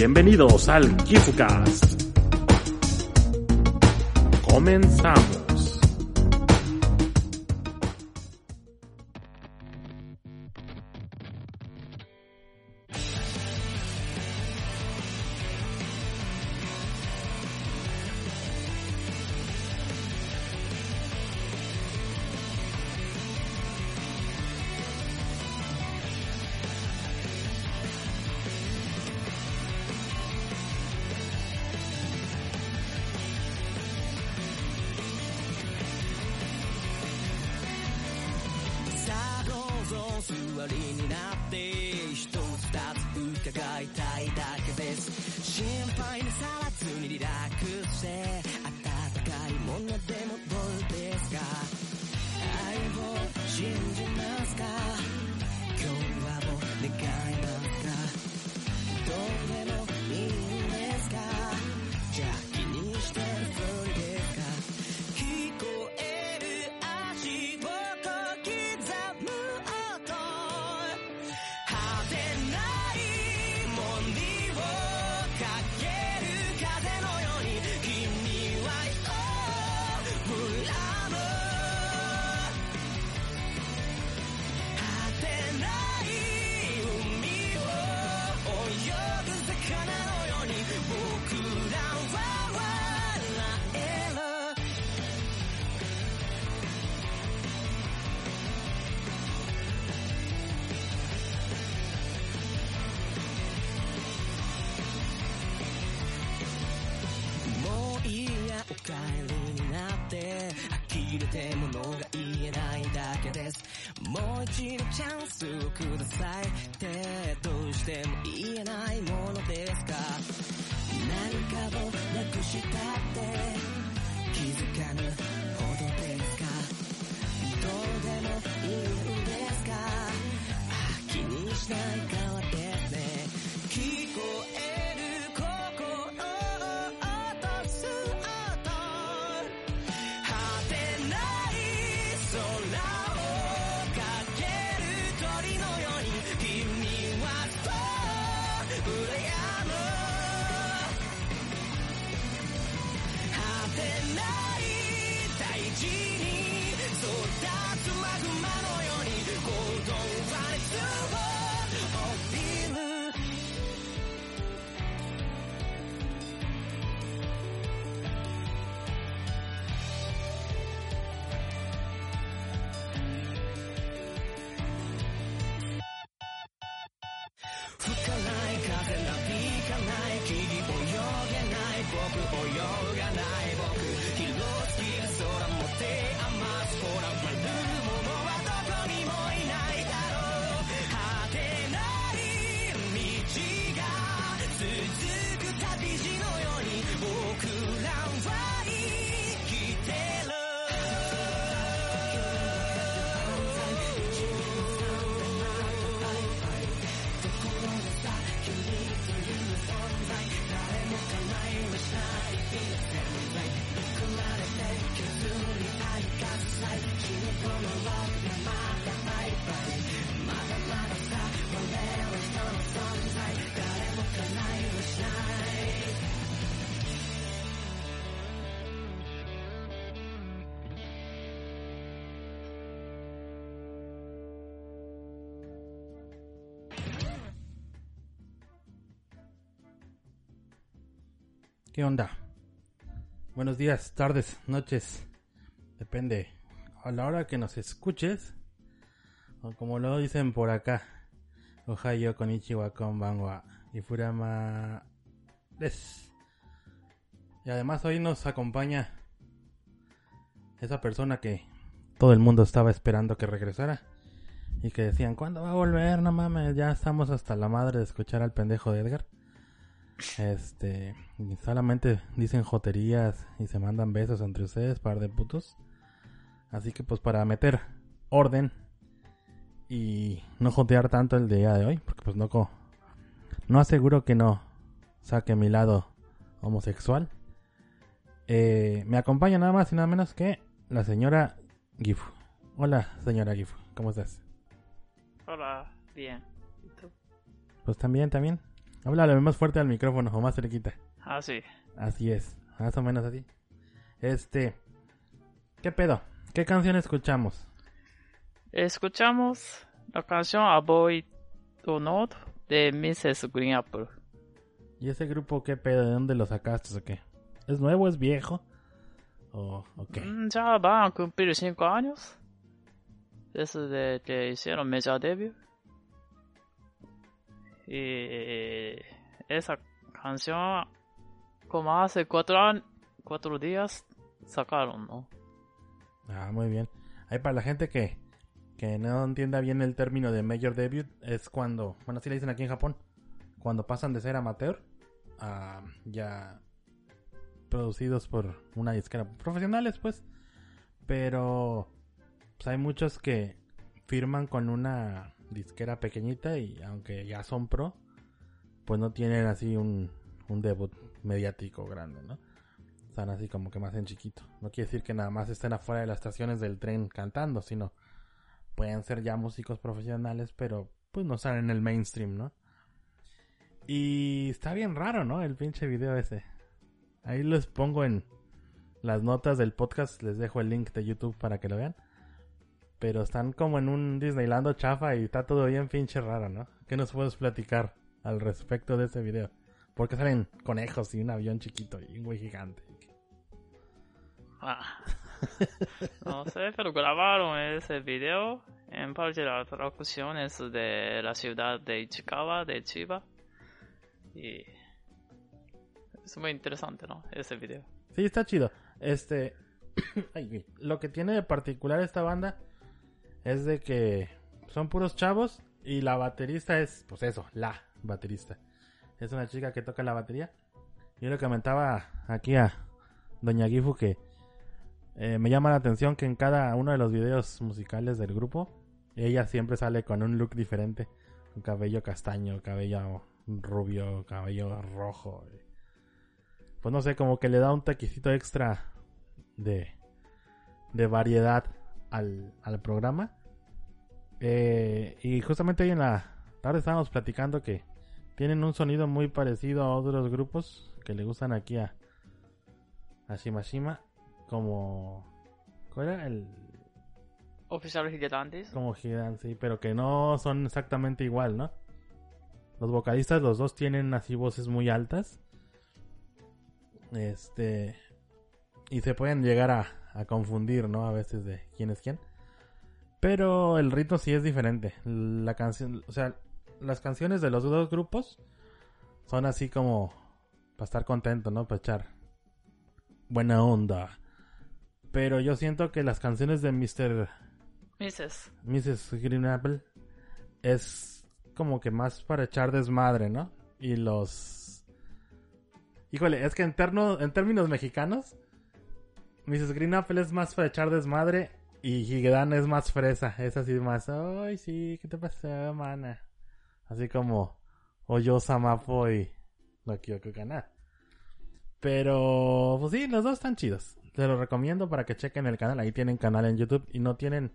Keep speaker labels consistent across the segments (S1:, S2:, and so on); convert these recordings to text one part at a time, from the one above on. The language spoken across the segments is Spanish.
S1: Bienvenidos al KifuCast. Comenzamos. もう一度チャンスをください。ってどうしても言えないものですか？何かをなくしたって気づかぬほどですか？どうでもいいんですか？気にしない ¿Qué onda? Buenos días, tardes, noches. Depende. A la hora que nos escuches. O como lo dicen por acá. Ohio con Ichiwa Konbanwa. Y Furama. Des. Y además hoy nos acompaña. Esa persona que todo el mundo estaba esperando que regresara. Y que decían, ¿cuándo va a volver? No mames, ya estamos hasta la madre de escuchar al pendejo de Edgar. Este, solamente dicen joterías y se mandan besos entre ustedes, par de putos. Así que pues para meter orden y no jotear tanto el día de hoy, porque pues no no aseguro que no saque mi lado homosexual. Eh, me acompaña nada más y nada menos que la señora Gifu. Hola, señora Gifu, ¿cómo estás?
S2: Hola, bien. ¿Y tú?
S1: Pues también, también.
S3: Háblale más fuerte al micrófono o más cerquita.
S2: Ah, sí.
S3: Así es, más o menos así. Este, ¿qué pedo? ¿Qué canción escuchamos?
S2: Escuchamos la canción Avoid or Not de Mrs. Green Apple.
S3: ¿Y ese grupo qué pedo? ¿De dónde lo sacaste o qué? ¿Es nuevo? ¿Es viejo? ¿O, o qué?
S2: Mm, Ya van a cumplir 5 años desde que hicieron Major Debut. Y esa canción, como hace 4 cuatro días, sacaron, ¿no?
S3: Ah, muy bien. Ahí para la gente que, que no entienda bien el término de Major Debut, es cuando, bueno, así le dicen aquí en Japón, cuando pasan de ser amateur a ya producidos por una disquera profesionales, pues. Pero pues hay muchos que firman con una disquera pequeñita y aunque ya son pro, pues no tienen así un, un debut mediático grande, ¿no? Están así como que más en chiquito. No quiere decir que nada más estén afuera de las estaciones del tren cantando, sino pueden ser ya músicos profesionales, pero pues no están en el mainstream, ¿no? Y está bien raro, ¿no? El pinche video ese. Ahí les pongo en las notas del podcast, les dejo el link de YouTube para que lo vean. Pero están como en un Disneylando chafa y está todo bien pinche raro, ¿no? ¿Qué nos puedes platicar al respecto de ese video? Porque salen conejos y un avión chiquito y un güey gigante.
S2: Ah. No sé, pero grabaron ese video. En parte la traducción es de la ciudad de Ichikawa, de Chiba. Y es muy interesante, ¿no? Ese video.
S3: Sí, está chido. Este. Ay. Lo que tiene de particular esta banda es de que son puros chavos y la baterista es, pues eso, la baterista. Es una chica que toca la batería. Yo le comentaba aquí a Doña Gifu que eh, me llama la atención que en cada uno de los videos musicales del grupo, ella siempre sale con un look diferente. Cabello castaño, cabello rubio, cabello rojo. Pues no sé, como que le da un taquicito extra de, de variedad al, al programa. Eh, y justamente hoy en la tarde estábamos platicando que tienen un sonido muy parecido a otros grupos que le gustan aquí a, a Shimashima. Como. ¿Cuál era? El.
S2: Oficial Gigantes.
S3: Como Hidan, sí, pero que no son exactamente igual, ¿no? Los vocalistas, los dos tienen así voces muy altas. Este. Y se pueden llegar a, a confundir, ¿no? A veces de quién es quién. Pero el ritmo sí es diferente. La canción, o sea, las canciones de los dos grupos son así como para estar contento, ¿no? Para echar buena onda. Pero yo siento que las canciones de Mr.
S2: Mrs.
S3: Mrs. Green Apple es como que más para echar desmadre, ¿no? Y los... Híjole, es que en, terno- en términos mexicanos, Mrs. Green Apple es más para desmadre y Higedan es más fresa. Es así más, ay, sí, ¿qué te pasó, mana? Así como Oyo Samapo y no que ganar. Pero, pues sí, los dos están chidos. Te los recomiendo para que chequen el canal. Ahí tienen canal en YouTube y no tienen,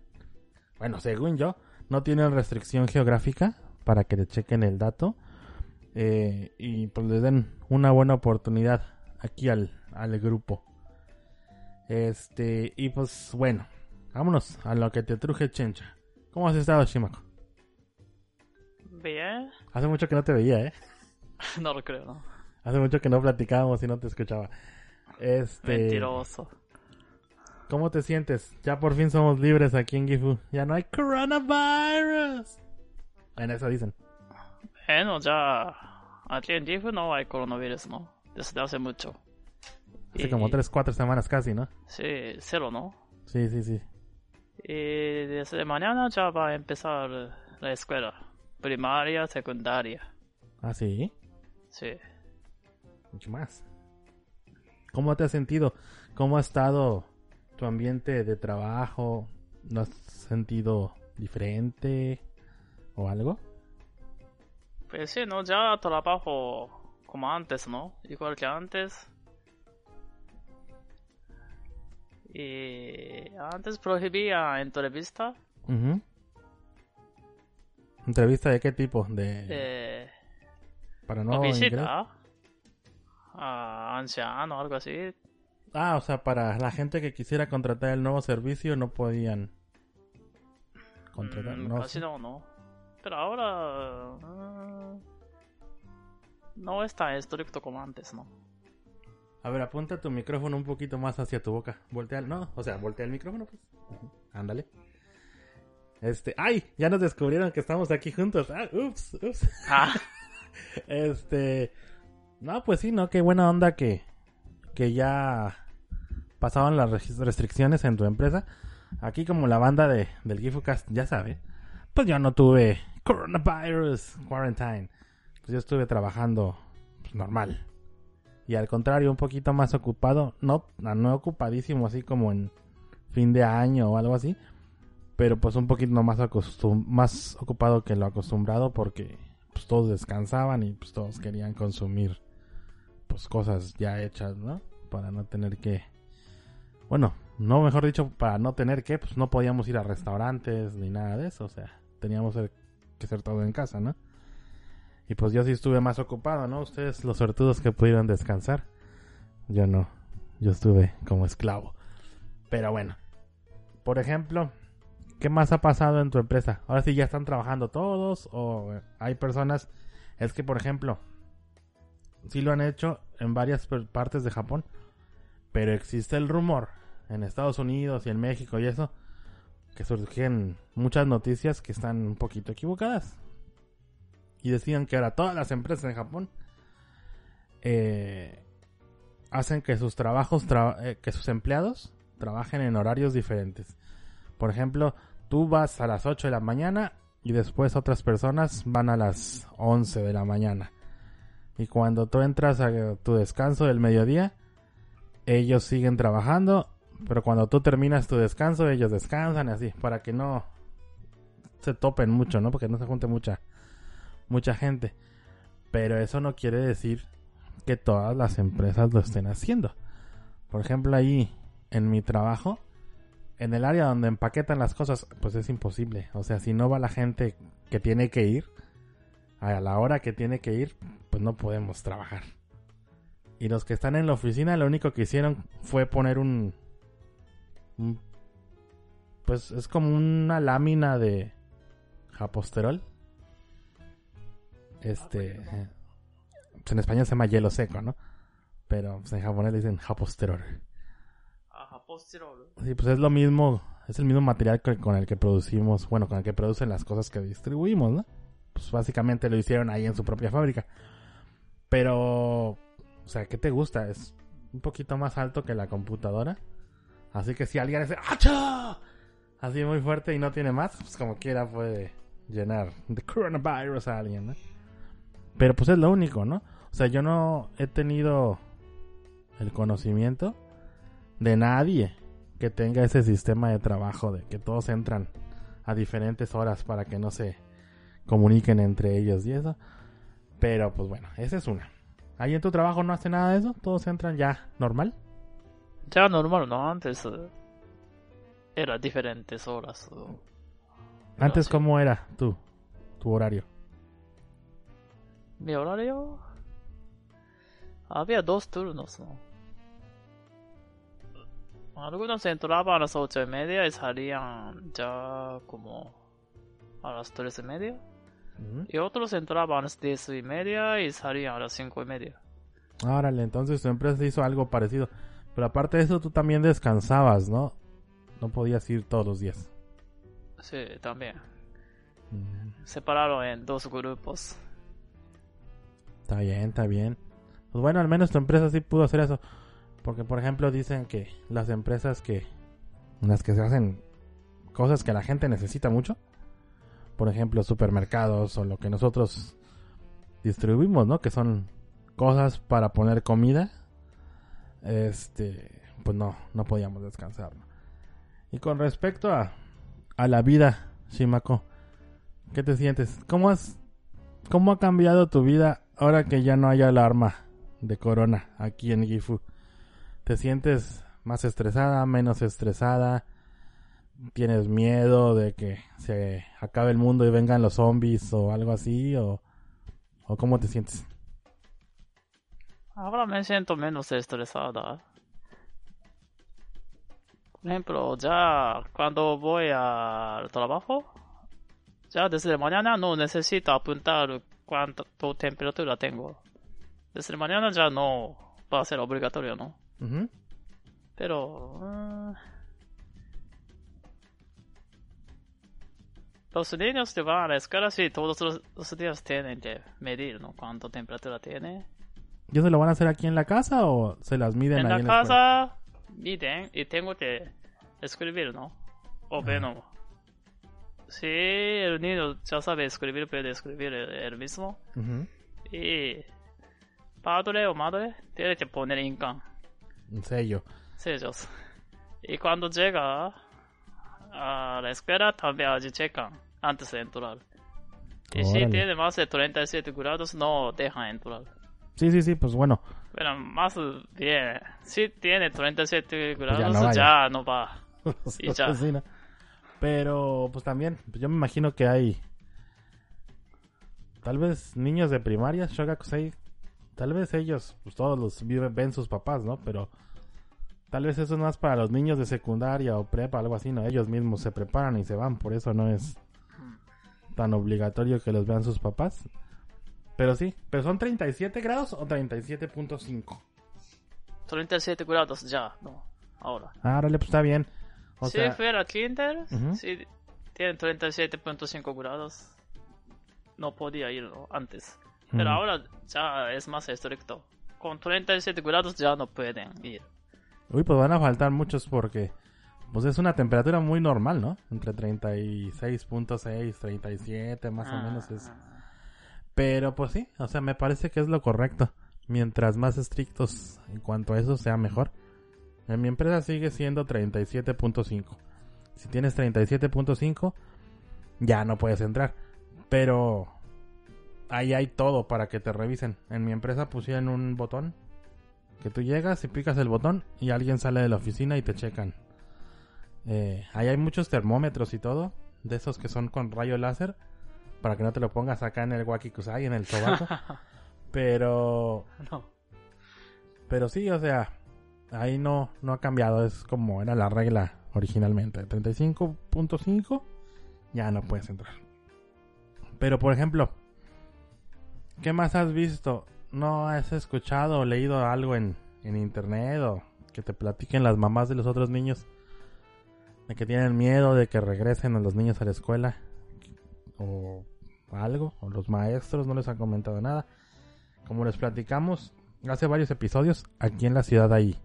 S3: bueno, según yo, no tienen restricción geográfica para que le chequen el dato. Eh, y pues les den una buena oportunidad aquí al, al grupo. Este, y pues bueno, vámonos a lo que te truje Chencha. ¿Cómo has estado, Shimako?
S2: Bien.
S3: Hace mucho que no te veía, ¿eh?
S2: No lo creo, ¿no?
S3: Hace mucho que no platicábamos y no te escuchaba. Este,
S2: Mentiroso.
S3: ¿Cómo te sientes? Ya por fin somos libres aquí en Gifu. Ya no hay coronavirus. En eso dicen.
S2: Bueno, ya aquí en Gifu no hay coronavirus, ¿no? Desde hace mucho.
S3: Hace
S2: Y-
S3: como 3, 4 semanas casi, ¿no?
S2: Sí, cero, ¿no?
S3: Sí, sí, sí.
S2: Y desde mañana ya va a empezar la escuela. Primaria, secundaria.
S3: Ah, sí.
S2: Sí.
S3: Mucho más. ¿Cómo te has sentido? ¿Cómo ha estado tu ambiente de trabajo? ¿Lo has sentido diferente o algo?
S2: Pues sí, ¿no? Ya trabajo como antes, ¿no? Igual que antes. Y antes prohibía entrevista.
S3: Ujú. ¿Entrevista de qué tipo? De...
S2: Eh,
S3: para
S2: ¿O
S3: no
S2: visita? A anciano algo así.
S3: Ah, o sea, para la gente que quisiera contratar el nuevo servicio no podían contratar.
S2: Mm,
S3: no
S2: casi no, no. Pero ahora... ah, no es tan estricto como antes, ¿no?
S3: A ver, apunta tu micrófono un poquito más hacia tu boca. Voltea, no, o sea, voltea el micrófono, pues. Ándale. Este, ay, ya nos descubrieron que estamos aquí juntos. Ah, ups, ups.
S2: Ah,
S3: Este, no, pues sí, no, qué buena onda que, que ya pasaban las restricciones en tu empresa. Aquí como la banda de, del GifuCast ya sabe, pues yo no tuve coronavirus quarantine. Pues yo estuve trabajando pues, normal. Y al contrario, un poquito más ocupado, no, no ocupadísimo así como en fin de año o algo así. Pero pues un poquito más, acostum- más ocupado que lo acostumbrado porque pues todos descansaban y pues todos querían consumir pues cosas ya hechas, ¿no? Para no tener que bueno, no mejor dicho, para no tener que pues no podíamos ir a restaurantes ni nada de eso, o sea, teníamos que hacer todo en casa, ¿no? Y pues yo sí estuve más ocupado, ¿no? Ustedes los sortudos que pudieron descansar. Yo no, yo estuve como esclavo. Pero bueno, por ejemplo, ¿Qué más ha pasado en tu empresa? Ahora sí ya están trabajando todos o hay personas... Es que, por ejemplo, sí lo han hecho en varias partes de Japón, pero existe el rumor en Estados Unidos y en México y eso, que surgen muchas noticias que están un poquito equivocadas. Y decían que ahora todas las empresas en Japón eh, hacen que sus trabajos, tra- eh, que sus empleados trabajen en horarios diferentes. Por ejemplo, tú vas a las 8 de la mañana y después otras personas van a las 11 de la mañana. Y cuando tú entras a tu descanso del mediodía, ellos siguen trabajando, pero cuando tú terminas tu descanso, ellos descansan así, para que no se topen mucho, ¿no? Porque no se junte mucha mucha gente. Pero eso no quiere decir que todas las empresas lo estén haciendo. Por ejemplo, ahí en mi trabajo, en el área donde empaquetan las cosas, pues es imposible. O sea, si no va la gente que tiene que ir, a la hora que tiene que ir, pues no podemos trabajar. Y los que están en la oficina, lo único que hicieron fue poner un... pues es como una lámina de japosterol. Este... eh, pues en español se llama hielo seco, ¿no? Pero pues, en japonés le dicen japosterol.
S2: Ajá, postirol.
S3: Sí, pues es lo mismo, es el mismo material que- con el que producimos, bueno, con el que producen las cosas que distribuimos, ¿no? Pues básicamente lo hicieron ahí en su propia fábrica. Pero, o sea, ¿qué te gusta? Es un poquito más alto que la computadora. Así que si alguien hace ¡Acha! Así muy fuerte y no tiene más, pues como quiera puede llenar de coronavirus a alguien, ¿no? Pero pues es lo único, ¿no? O sea, yo no he tenido el conocimiento de nadie que tenga ese sistema de trabajo de que todos entran a diferentes horas para que no se comuniquen entre ellos y eso. Pero pues bueno, esa es una. Ahí en tu trabajo no hace nada de eso, todos entran ya normal.
S2: Ya normal, ¿no? Antes eh, era diferentes horas. o-
S3: Antes
S2: sí.
S3: cómo era tú, tu horario.
S2: Mi horario había dos turnos, ¿no? Algunos entraban a las ocho y media y salían ya como a las tres y media.
S3: Ujú.
S2: Y otros entraban a las diez y media y salían a las cinco y media.
S3: Órale, entonces tu empresa hizo algo parecido. Pero aparte de eso, tú también descansabas, ¿no? No podías ir todos los días.
S2: Sí, también.
S3: Mm,
S2: Separaron en dos grupos.
S3: Está bien, está bien. Pues bueno, al menos tu empresa sí pudo hacer eso. Porque, por ejemplo, dicen que las empresas que... Las que se hacen cosas que la gente necesita mucho. Por ejemplo, supermercados o lo que nosotros distribuimos, ¿no? Que son cosas para poner comida. Este... Pues no, no podíamos descansar. Y con respecto a, a la vida, Shimako, ¿qué te sientes? ¿Cómo has ¿Cómo ha cambiado tu vida ahora que ya no hay alarma de corona aquí en Gifu? ¿Te sientes más estresada, menos estresada? ¿Tienes miedo de que se acabe el mundo y vengan los zombies o algo así? ¿O, o cómo te sientes?
S2: Ahora me siento menos estresada. Por ejemplo, ya cuando voy al trabajo, ya desde mañana no necesito apuntar cuánta temperatura tengo. Desde mañana ya no va a ser obligatorio, ¿no?
S3: Ujú.
S2: Pero... ah, los niños que van a la escuela sí todos los, los días tienen que medir, ¿no? Cuánta temperatura tiene.
S3: ¿Y eso lo van a hacer aquí en la casa o se las miden
S2: En
S3: ahí
S2: la
S3: en la escuela?
S2: casa miden y tengo que escribir, ¿no? O bueno, si el niño ya sabe escribir, puede escribir él, mismo.
S3: Ujú.
S2: Y padre o madre tiene que poner incan,
S3: Un sello.
S2: sellos. Y cuando llega a la escuela también allí checan antes de entrar. Y si tiene más de 37 grados no dejan entrar.
S3: Sí, sí, sí, pues bueno.
S2: Pero más bien, si tiene 37
S3: Pues ya
S2: grados
S3: no
S2: ya no va. Y ya.
S3: Pero, pues también, pues yo me imagino que hay. Tal vez niños de primaria, Shogakusei. Tal vez ellos, pues todos los viven, ven sus papás, ¿no? Pero tal vez eso es más para los niños de secundaria o prepa, algo así, ¿no? Ellos mismos se preparan y se van, por eso no es tan obligatorio que los vean sus papás. Pero sí, pero son 37 grados o 37.5.
S2: 37 grados ya, no, ahora.
S3: Ah, órale, pues está bien. O
S2: si
S3: sea,
S2: fuera kinder,
S3: Ujú.
S2: si tiene 37.5 grados, no podía ir antes. Pero
S3: Mm.
S2: ahora ya es más estricto. Con 37 grados ya no pueden ir.
S3: Uy, pues van a faltar muchos porque pues es una temperatura muy normal, ¿no? Entre 36.6, 37 más o menos es. Pero pues sí, o sea, me parece que es lo correcto. Mientras más estrictos en cuanto a eso sea mejor. En mi empresa sigue siendo 37.5. Si tienes 37.5 ya no puedes entrar. Pero ahí hay todo para que te revisen. En mi empresa pusieron un botón que tú llegas y picas el botón y alguien sale de la oficina y te checan. Eh, ahí hay muchos termómetros y todo, de esos que son con rayo láser, para que no te lo pongas acá en el wakikusai, en el sobaco. pero,
S2: no.
S3: pero sí, o sea, ahí no, no ha cambiado, es como era la regla originalmente. 35.5 ya no puedes entrar. Pero por ejemplo, ¿qué más has visto? ¿No has escuchado o leído algo en, en internet o que te platiquen las mamás de los otros niños? De que tienen miedo de que regresen a los niños a la escuela o algo, o los maestros no les han comentado nada. Como les platicamos hace varios episodios, aquí en la ciudad hay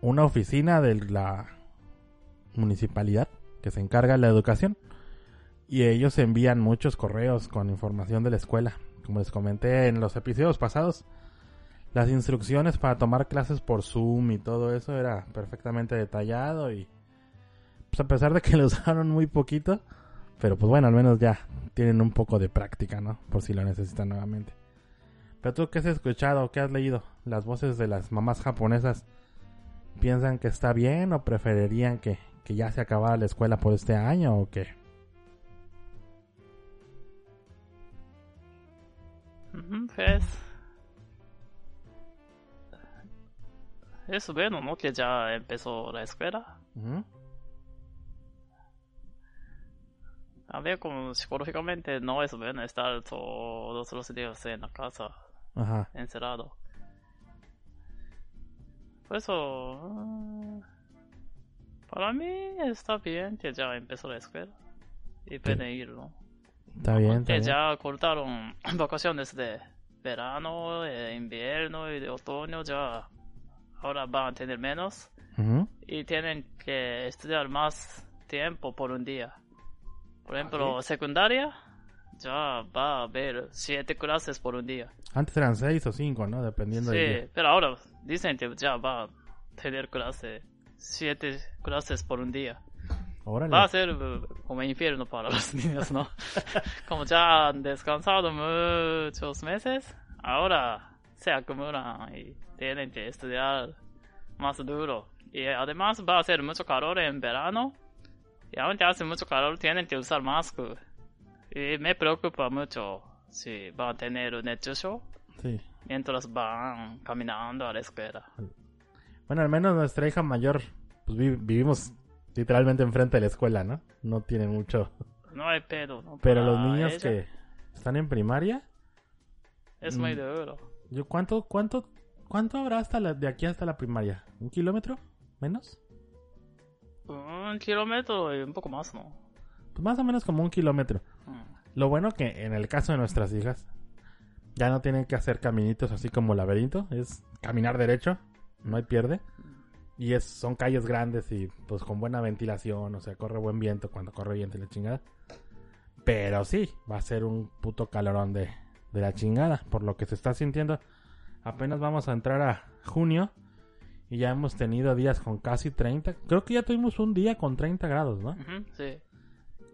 S3: una oficina de la municipalidad que se encarga de la educación y ellos envían muchos correos con información de la escuela. Como les comenté en los episodios pasados, las instrucciones para tomar clases por Zoom y todo eso era perfectamente detallado y pues a pesar de que lo usaron muy poquito, pero pues bueno, al menos ya tienen un poco de práctica, ¿no? Por si lo necesitan nuevamente. Pero tú, ¿qué has escuchado? ¿Qué has leído? ¿Las voces de las mamás japonesas piensan que está bien o preferirían que, que ya se acabara la escuela por este año o qué?
S2: Pues. Es bueno, ¿no? Que ya empezó la escuela. A ver, como psicológicamente no es bueno estar todos los días en la casa
S3: Ajá.
S2: encerrado. Por eso, ah, para mí está bien que ya empezó la escuela y pueden ir, ¿no?
S3: Está bien, está bien.
S2: ya cortaron vacaciones de verano, de invierno y de otoño, ya ahora van a tener menos y tienen que estudiar más tiempo por un día. Por ejemplo, secundaria, ya va a haber siete clases por un día.
S3: Antes eran seis o cinco, ¿no? Dependiendo del
S2: Sí,
S3: día.
S2: pero ahora dicen que ya va a tener clase, siete clases por un día.
S3: Órale.
S2: Va a ser eh, como infierno para los niños, ¿no? como ya han descansado muchos meses, ahora se acumulan y tienen que estudiar más duro. Y además va a ser mucho calor en verano. Y aunque hace mucho calor, tienen que usar máscara. Y me preocupa mucho si van a tener un hecho
S3: Sí.
S2: mientras van caminando a la escuela.
S3: Bueno, al menos nuestra hija mayor, pues vi- vivimos literalmente enfrente de la escuela, ¿no? No tiene mucho.
S2: No hay pedo, ¿no?
S3: Pero los niños
S2: ella
S3: que están en primaria,
S2: Es muy
S3: Mm.
S2: duro.
S3: yo ¿cuánto, cuánto, cuánto habrá hasta la, de aquí hasta la primaria? ¿Un kilómetro? ¿Menos?
S2: Un kilómetro y un poco más, ¿no?
S3: Pues más o menos como un kilómetro.
S2: Mm.
S3: Lo bueno que en el caso de nuestras hijas, ya no tienen que hacer caminitos así como laberinto, es caminar derecho, no hay pierde. Y es, son calles grandes y pues con buena ventilación, o sea, corre buen viento cuando corre viento y la chingada. Pero sí, va a ser un puto calorón de, de la chingada, por lo que se está sintiendo. Apenas vamos a entrar a junio y ya hemos tenido días con casi 30. Creo que ya tuvimos un día con 30 grados, ¿no?
S2: Sí.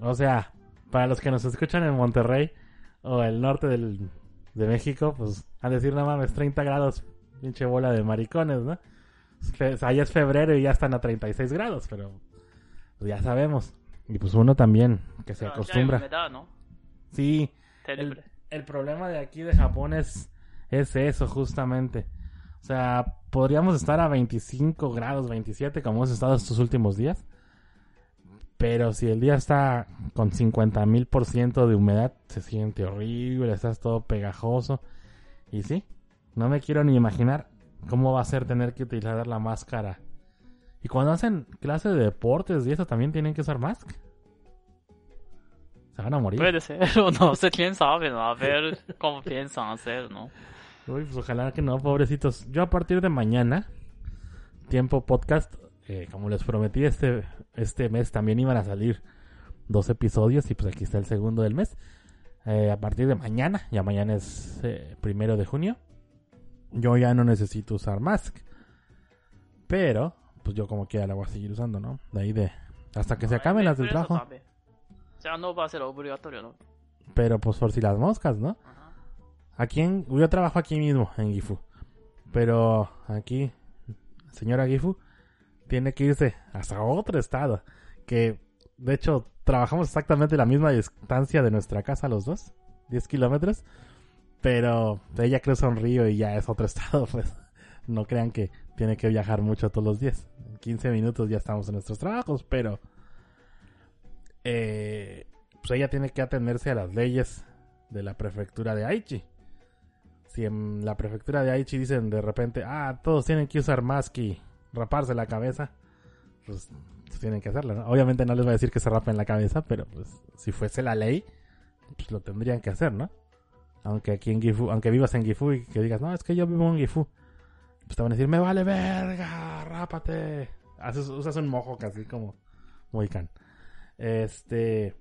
S3: O sea, para los que nos escuchan en Monterrey o el norte del, de México, pues a decir, no mames, 30 grados, pinche bola de maricones, ¿no? Fe- o sea, ya es febrero y ya están a 36 grados, pero pues, ya sabemos. Y pues uno también, que se
S2: Pero
S3: acostumbra.
S2: humedad, ¿no?
S3: Sí, el, el problema de aquí de Japón es, es eso, justamente. O sea, podríamos estar a 25 grados, 27, como hemos estado estos últimos días. Pero si el día está con 50 mil por ciento de humedad, se siente horrible, estás todo pegajoso. Y sí, no me quiero ni imaginar cómo va a ser tener que utilizar la máscara. Y cuando hacen clase de deportes y eso, también tienen que usar máscara. Se van a morir.
S2: Puede ser, o no sé quién sabe, ¿no? A ver cómo piensan hacer, ¿no?
S3: Uy, pues ojalá que no, pobrecitos. Yo a partir de mañana, tiempo podcast, eh, como les prometí, este, este mes también iban a salir dos episodios y pues aquí está el segundo del mes. Eh, a partir de mañana, ya mañana es eh, primero de junio, yo ya no necesito usar mask. Pero, pues yo como quiera la voy a seguir usando, ¿no? De ahí de... Hasta que se acaben las del trabajo.
S2: sabe. Ya no va a ser obligatorio, ¿no?
S3: Pero pues por si las moscas, ¿no?
S2: Ajá.
S3: Aquí en, yo trabajo aquí mismo, en Gifu. Pero aquí, señora Gifu, tiene que irse hasta otro estado. Que, de hecho, trabajamos exactamente la misma distancia de nuestra casa los dos. 10 kilómetros. Pero ella cruza un río y ya es otro estado, pues. No crean que tiene que viajar mucho todos los días. En 15 minutos ya estamos en nuestros trabajos, pero... eh, pues ella tiene que atenderse a las leyes de la prefectura de Aichi. Si en la prefectura de Aichi dicen de repente, ah, todos tienen que usar mask y raparse la cabeza, pues, pues tienen que hacerlo, ¿no? Obviamente no les voy a decir que se rapen la cabeza, pero pues si fuese la ley, pues lo tendrían que hacer, ¿no? Aunque aquí en Gifu, aunque vivas en Gifu y que digas, no, es que yo vivo en Gifu, pues te van a decir, me vale verga, rápate. Haces, usas un mojo casi como Mohican. Este...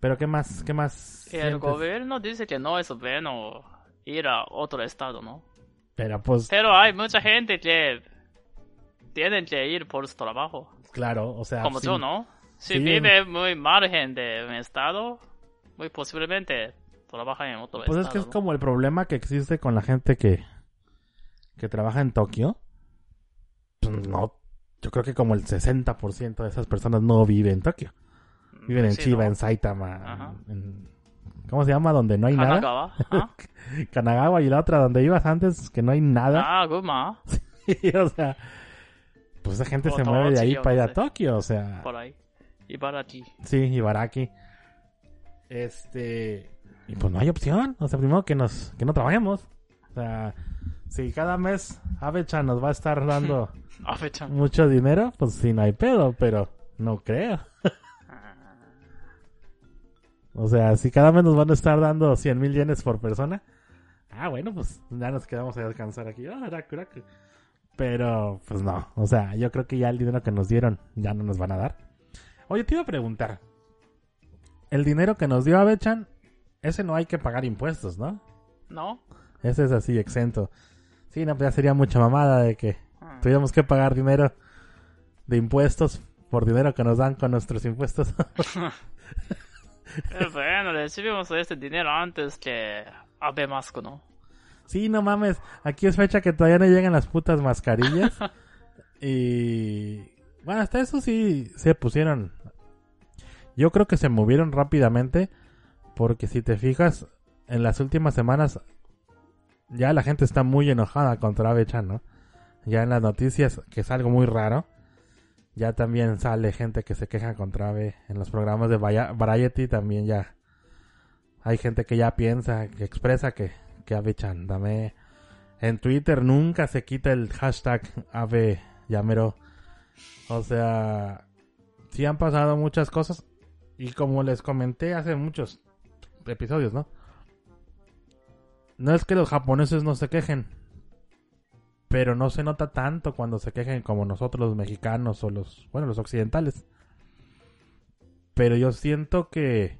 S3: Pero ¿qué más? ¿Qué más?
S2: El
S3: sientes?
S2: gobierno dice que no es bueno ir a otro estado, ¿no?
S3: Pero pues,
S2: Pero hay mucha gente que tienen que ir por su trabajo.
S3: claro, o sea...
S2: Como
S3: sí.
S2: yo, ¿no? Si
S3: Sí.
S2: vive muy margen de un estado, muy posiblemente trabaja en otro
S3: Pues
S2: estado.
S3: es que es
S2: ¿no?
S3: como el problema que existe con la gente que, que trabaja en Tokio. Pues no, yo creo que como el 60% de esas personas no vive en Tokio. Viven en
S2: Sí,
S3: Chiba,
S2: ¿no?
S3: en Saitama, en... ¿Cómo se llama? Donde no hay nada.
S2: Kanagawa. ¿ah?
S3: Kanagawa y la otra donde ibas antes, que no hay nada.
S2: Ah, Guma,
S3: o sea, pues esa gente
S2: O
S3: se mueve de ahí para ir a. Tokio, o sea...
S2: por ahí. Ibaraki.
S3: Sí, Ibaraki. Este. Y pues no hay opción. O sea, primero que nos que no trabajemos. O sea, si cada mes Avechan nos va a estar dando mucho dinero, pues sí, no hay pedo, pero no creo. O sea, si cada mes nos van a estar dando 100 mil yenes por persona, ah, bueno, pues ya nos quedamos a descansar aquí. Ah, raku, raku. Pero, pues no. O sea, yo creo que ya el dinero que nos dieron ya no nos van a dar. Oye, te iba a preguntar. El dinero que nos dio Avechan, ese no hay que pagar impuestos, ¿no?
S2: ¿No?
S3: Ese es así, exento. Sí, no, pues ya sería mucha mamada de que
S2: Ah.
S3: tuviéramos que pagar dinero de impuestos por dinero que nos dan con nuestros impuestos.
S2: Eh, bueno, recibimos este dinero antes que Abe Masco, ¿no?
S3: Sí, no mames. Aquí es fecha que todavía no llegan las putas mascarillas. y... Bueno, hasta eso sí se pusieron. Yo creo que se movieron rápidamente. Porque si te fijas, en las últimas semanas ya la gente está muy enojada contra Abe-chan, ¿no? Ya en las noticias, que es algo muy raro, ya también sale gente que se queja contra Abe. En los programas de Variety también ya hay gente que ya piensa, que expresa que, que Abe-chan, dame... En Twitter nunca se quita el hashtag Abe Yamero. O sea, sí han pasado muchas cosas. Y como les comenté hace muchos episodios, ¿no? No es que los japoneses no se quejen, pero no se nota tanto cuando se quejen como nosotros los mexicanos o los, bueno, los occidentales. Pero yo siento que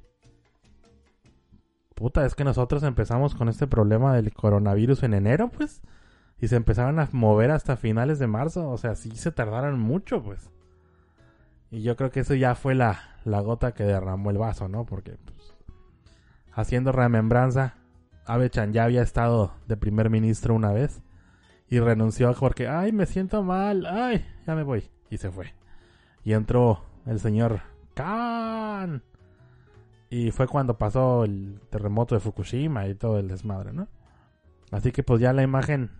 S3: puta, es que nosotros empezamos con este problema del coronavirus en enero, pues, y se empezaron a mover hasta finales de marzo, o sea, sí se tardaron mucho, pues. Y yo creo que eso ya fue la, la gota que derramó el vaso, ¿no? Porque, pues, haciendo remembranza, Abe-chan ya había estado de primer ministro una vez y renunció porque, ay, me siento mal, ay, ya me voy. Y se fue. Y entró el señor Khan. Y fue cuando pasó el terremoto de Fukushima y todo el desmadre, ¿no? Así que pues ya la imagen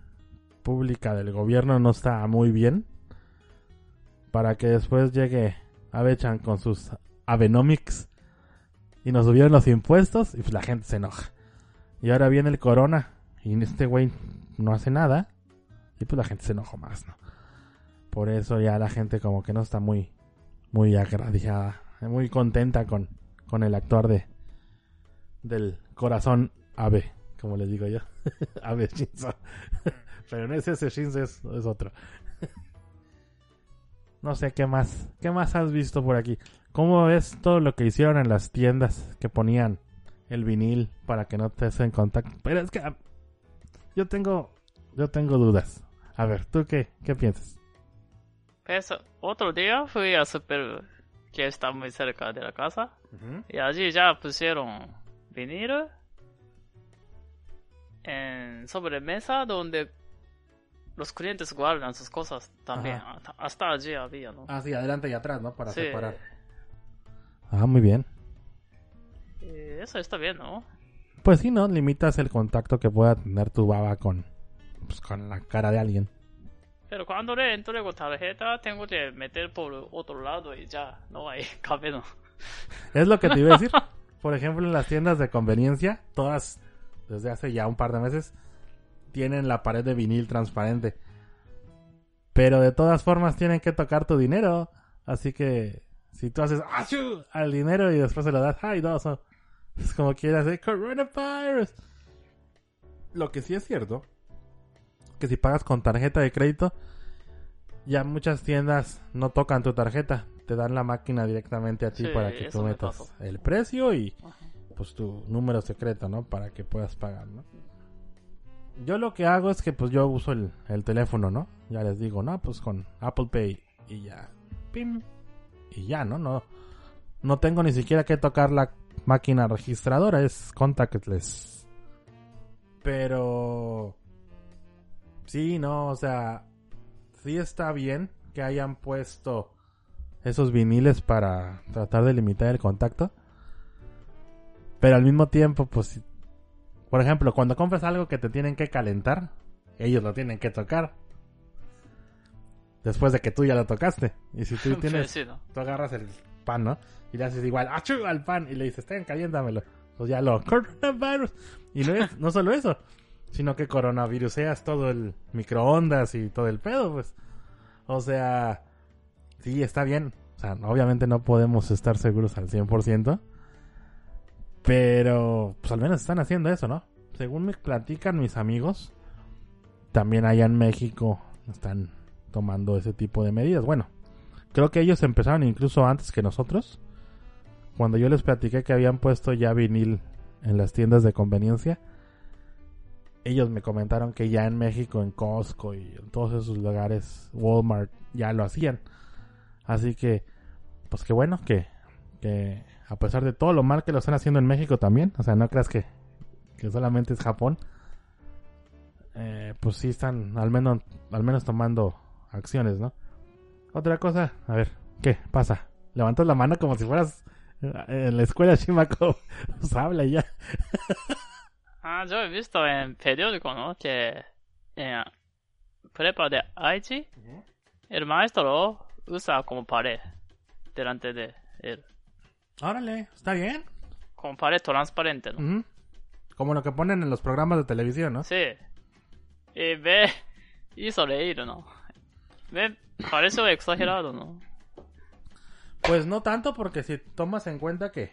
S3: pública del gobierno no está muy bien. Para que después llegue Abe-chan con sus Abenomics y nos subieron los impuestos y pues la gente se enoja. Y ahora viene el corona y este güey no hace nada y pues la gente se enoja más, ¿no? Por eso ya la gente como que no está muy, muy agradecida, muy contenta con, con el actor de del corazón Abe, como les digo yo. Abe Shinzo. Pero no es ese Shinzo, es, otro. no sé qué más. ¿Qué más has visto por aquí? ¿Cómo ves todo lo que hicieron en las tiendas que ponían el vinil para que no te en contacto? Pero es que ah, yo tengo yo tengo dudas. A ver, ¿tú qué, qué piensas?
S2: Pues, otro día fui a super que está muy cerca de la casa y allí ya pusieron vinilo en sobremesa donde los clientes guardan sus cosas también. Hasta allí había, ¿no?
S3: Ah, sí, adelante y atrás, ¿no? Para separar. Ah, muy bien.
S2: eso está bien, ¿no?
S3: Pues sí, ¿no? Limitas el contacto que pueda tener tu baba con, pues, con la cara de alguien.
S2: Pero cuando le entrego tarjeta, tengo que meter por otro lado y ya no hay cabello.
S3: Es lo que te iba a decir. Por ejemplo, en las tiendas de conveniencia, todas desde hace ya un par de meses tienen la pared de vinil transparente. Pero de todas formas tienen que tocar tu dinero. Así que si tú haces al dinero y después se lo das, ay, no, es como quieras decir coronavirus. Lo que sí es cierto que si pagas con tarjeta de crédito, ya muchas tiendas no tocan tu tarjeta, te dan la máquina directamente a ti para que tú metas el precio y pues tu número secreto, ¿no? Para que puedas pagar, ¿no? Yo lo que hago es que pues yo uso el, el teléfono, ¿no? Ya les digo, no, pues con Apple Pay y ya, pim, y ya, ¿no? No, no tengo ni siquiera que tocar la máquina registradora, es contactless. Pero Sí, no, o sea, sí está bien que hayan puesto esos viniles para tratar de limitar el contacto. Pero al mismo tiempo, pues, por ejemplo, cuando compras algo que te tienen que calentar, ellos lo tienen que tocar. Después de que tú ya lo tocaste. Y si tú tienes, tú agarras el pan, ¿no? Y le haces igual, ¡achú! al pan y le dices, ten, caliéntamelo. Pues ya lo, coronavirus. Y no es, no solo eso sino que coronaviruseas todo el microondas y todo el pedo, pues. O sea, sí, está bien. O sea, obviamente no podemos estar seguros al 100%. Pero, pues al menos están haciendo eso, ¿no? Según me platican mis amigos, también allá en México están tomando ese tipo de medidas. Bueno, creo que ellos empezaron incluso antes que nosotros. Cuando yo les platiqué que habían puesto ya vinil en las tiendas de conveniencia ellos me comentaron que ya en México, en Costco y en todos esos lugares, Walmart, ya lo hacían. Así que, pues qué bueno que, que a pesar de todo lo mal que lo están haciendo en México también, o sea, no creas que, que solamente es Japón, eh, pues sí están al menos, al menos tomando acciones, ¿no? Otra cosa, a ver, ¿qué pasa? Levantas la mano como si fueras eh, en la escuela Shimako, pues habla ya.
S2: Ah, yo he visto en periódico, ¿no? Que en prepa de Aichi, el maestro usa como pared delante de él.
S3: Órale, está bien.
S2: Como pared transparente, ¿no?
S3: Como lo que ponen en los programas de televisión, ¿no?
S2: Sí. Y ve, hizo reír, ¿no? Ve, pareció exagerado, ¿no?
S3: Pues no tanto porque si tomas en cuenta que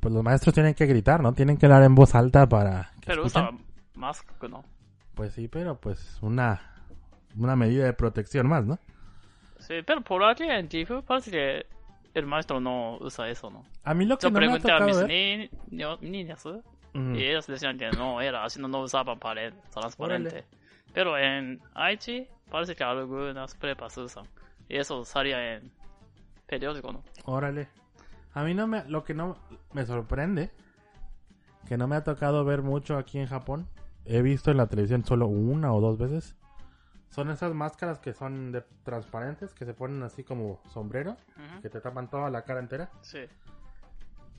S3: pues los maestros tienen que gritar, ¿no? Tienen que hablar en voz alta para que
S2: Pero usa mask, ¿no?
S3: Pues sí, pero pues una una medida de protección más, ¿no?
S2: Sí, pero por aquí en Gifu parece que el maestro no usa eso, ¿no?
S3: A mí lo que
S2: Yo
S3: no me ha
S2: pregunté a
S3: tocado
S2: mis
S3: ver...
S2: ni- niño- niñas
S3: Ujú.
S2: y ellos decían que no era, así no, no usaban pared transparente.
S3: Órale.
S2: Pero en Aichi parece que algunas prepas usan. Y eso salía en periódico, ¿no?
S3: Órale. A mí no me... Lo que no me sorprende, que no me ha tocado ver mucho aquí en Japón, he visto en la televisión solo una o dos veces, son esas máscaras que son de transparentes, que se ponen así como sombrero, que te tapan toda la cara entera.
S2: Sí.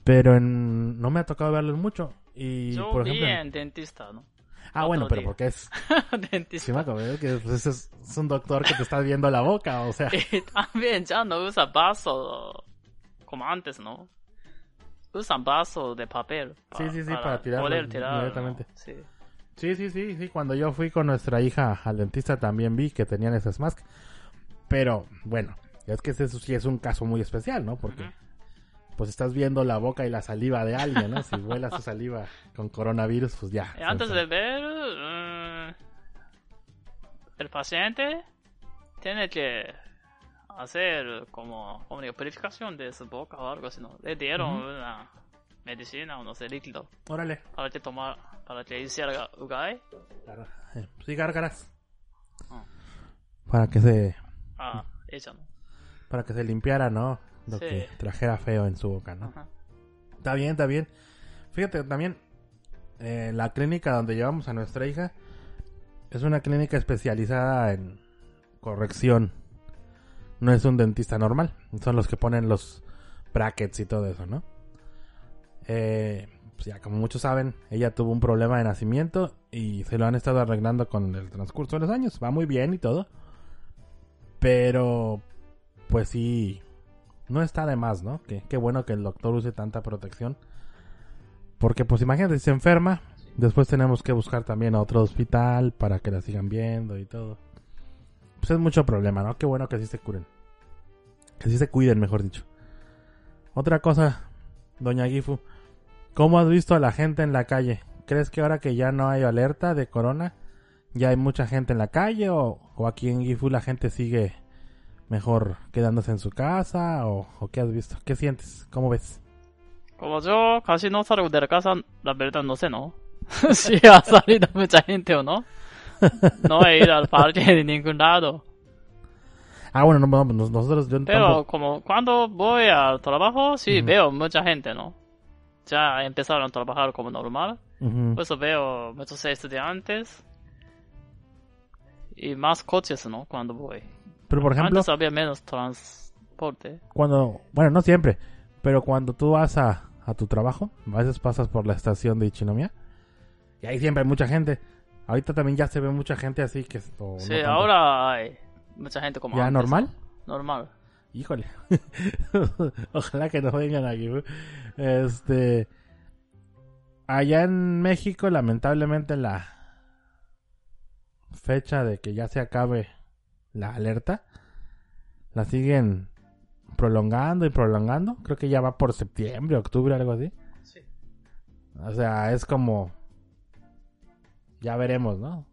S3: Pero en... no me ha tocado verlos mucho. Y,
S2: Yo
S3: por
S2: vi
S3: ejemplo...
S2: en dentista, ¿no?
S3: Ah, bueno,
S2: otro
S3: pero
S2: día.
S3: porque es...
S2: dentista.
S3: Sí me acordé que pues, es, es un doctor que te está viendo la boca, o sea...
S2: Y también ya no usa vaso como antes, ¿no? Usan vaso de papel.
S3: Sí, sí, sí, para tirarlo
S2: poder tirar, ¿no?
S3: inmediatamente.
S2: Sí.
S3: Sí, sí, sí, sí. Cuando yo fui con nuestra hija al dentista también vi que tenían esas masks. Pero, bueno, es que eso sí es un caso muy especial, ¿no? Porque, pues estás viendo la boca y la saliva de alguien, ¿no? Si vuela su saliva con coronavirus, pues ya.
S2: Y antes de ver, mm, el paciente tiene que hacer como, como digo, purificación de su boca o algo así, ¿no? Le dieron
S3: Ujú.
S2: una medicina o no sé, líquido
S3: Órale.
S2: para que tomar, para que.
S3: Claro. Eh, Sí, gárgaras.
S2: Ah.
S3: Para que se,
S2: Ah, ella, ¿no?
S3: para que se limpiara, ¿no? Lo
S2: Sí.
S3: que trajera feo en su boca, ¿no?
S2: Ajá.
S3: Está bien, está bien. Fíjate, también eh, la clínica donde llevamos a nuestra hija es una clínica especializada en corrección. No es un dentista normal. Son los que ponen los brackets y todo eso, ¿no? Eh, pues ya como muchos saben, ella tuvo un problema de nacimiento y se lo han estado arreglando con el transcurso de los años. Va muy bien y todo. Pero, pues sí, no está de más, ¿no? Que, qué bueno que el doctor use tanta protección. Porque, pues imagínate, si se enferma, después tenemos que buscar también a otro hospital para que la sigan viendo y todo. Pues es mucho problema, ¿no? Qué bueno que sí se curen. Que sí se cuiden, mejor dicho. Otra cosa, doña Gifu. ¿Cómo has visto a la gente en la calle? ¿Crees que ahora que ya no hay alerta de corona, ya hay mucha gente en la calle? ¿O, o aquí en Gifu la gente sigue mejor quedándose en su casa? ¿O, o qué has visto? ¿Qué sientes? ¿Cómo ves?
S2: Como yo casi no salgo de la casa, la verdad no sé, ¿no? si ha salido mucha gente o no. No he ido al parque de ningún lado.
S3: Ah, bueno, no, no, nos- nosotros, yo
S2: Pero
S3: tampoco.
S2: como cuando voy al trabajo, sí veo mucha gente, ¿no? Ya empezaron a trabajar como normal. Por eso veo muchos estudiantes. Y más coches, ¿no? Cuando voy.
S3: Pero por ejemplo,
S2: Antes había menos transporte.
S3: cuando, bueno, no siempre, pero cuando tú vas a, a tu trabajo, a veces pasas por la estación de Ichinomiya y ahí siempre hay mucha gente. Ahorita también ya se ve mucha gente así que... o
S2: Sí, ahora hay mucha gente como
S3: ¿Ya
S2: antes,
S3: normal?
S2: ¿no? Normal.
S3: Híjole. Ojalá que no vengan aquí. Este. Allá en México, lamentablemente, la fecha de que ya se acabe la alerta la siguen prolongando y prolongando. Creo que ya va por septiembre, octubre, algo así.
S2: Sí.
S3: O sea, es como. Ya veremos, ¿no?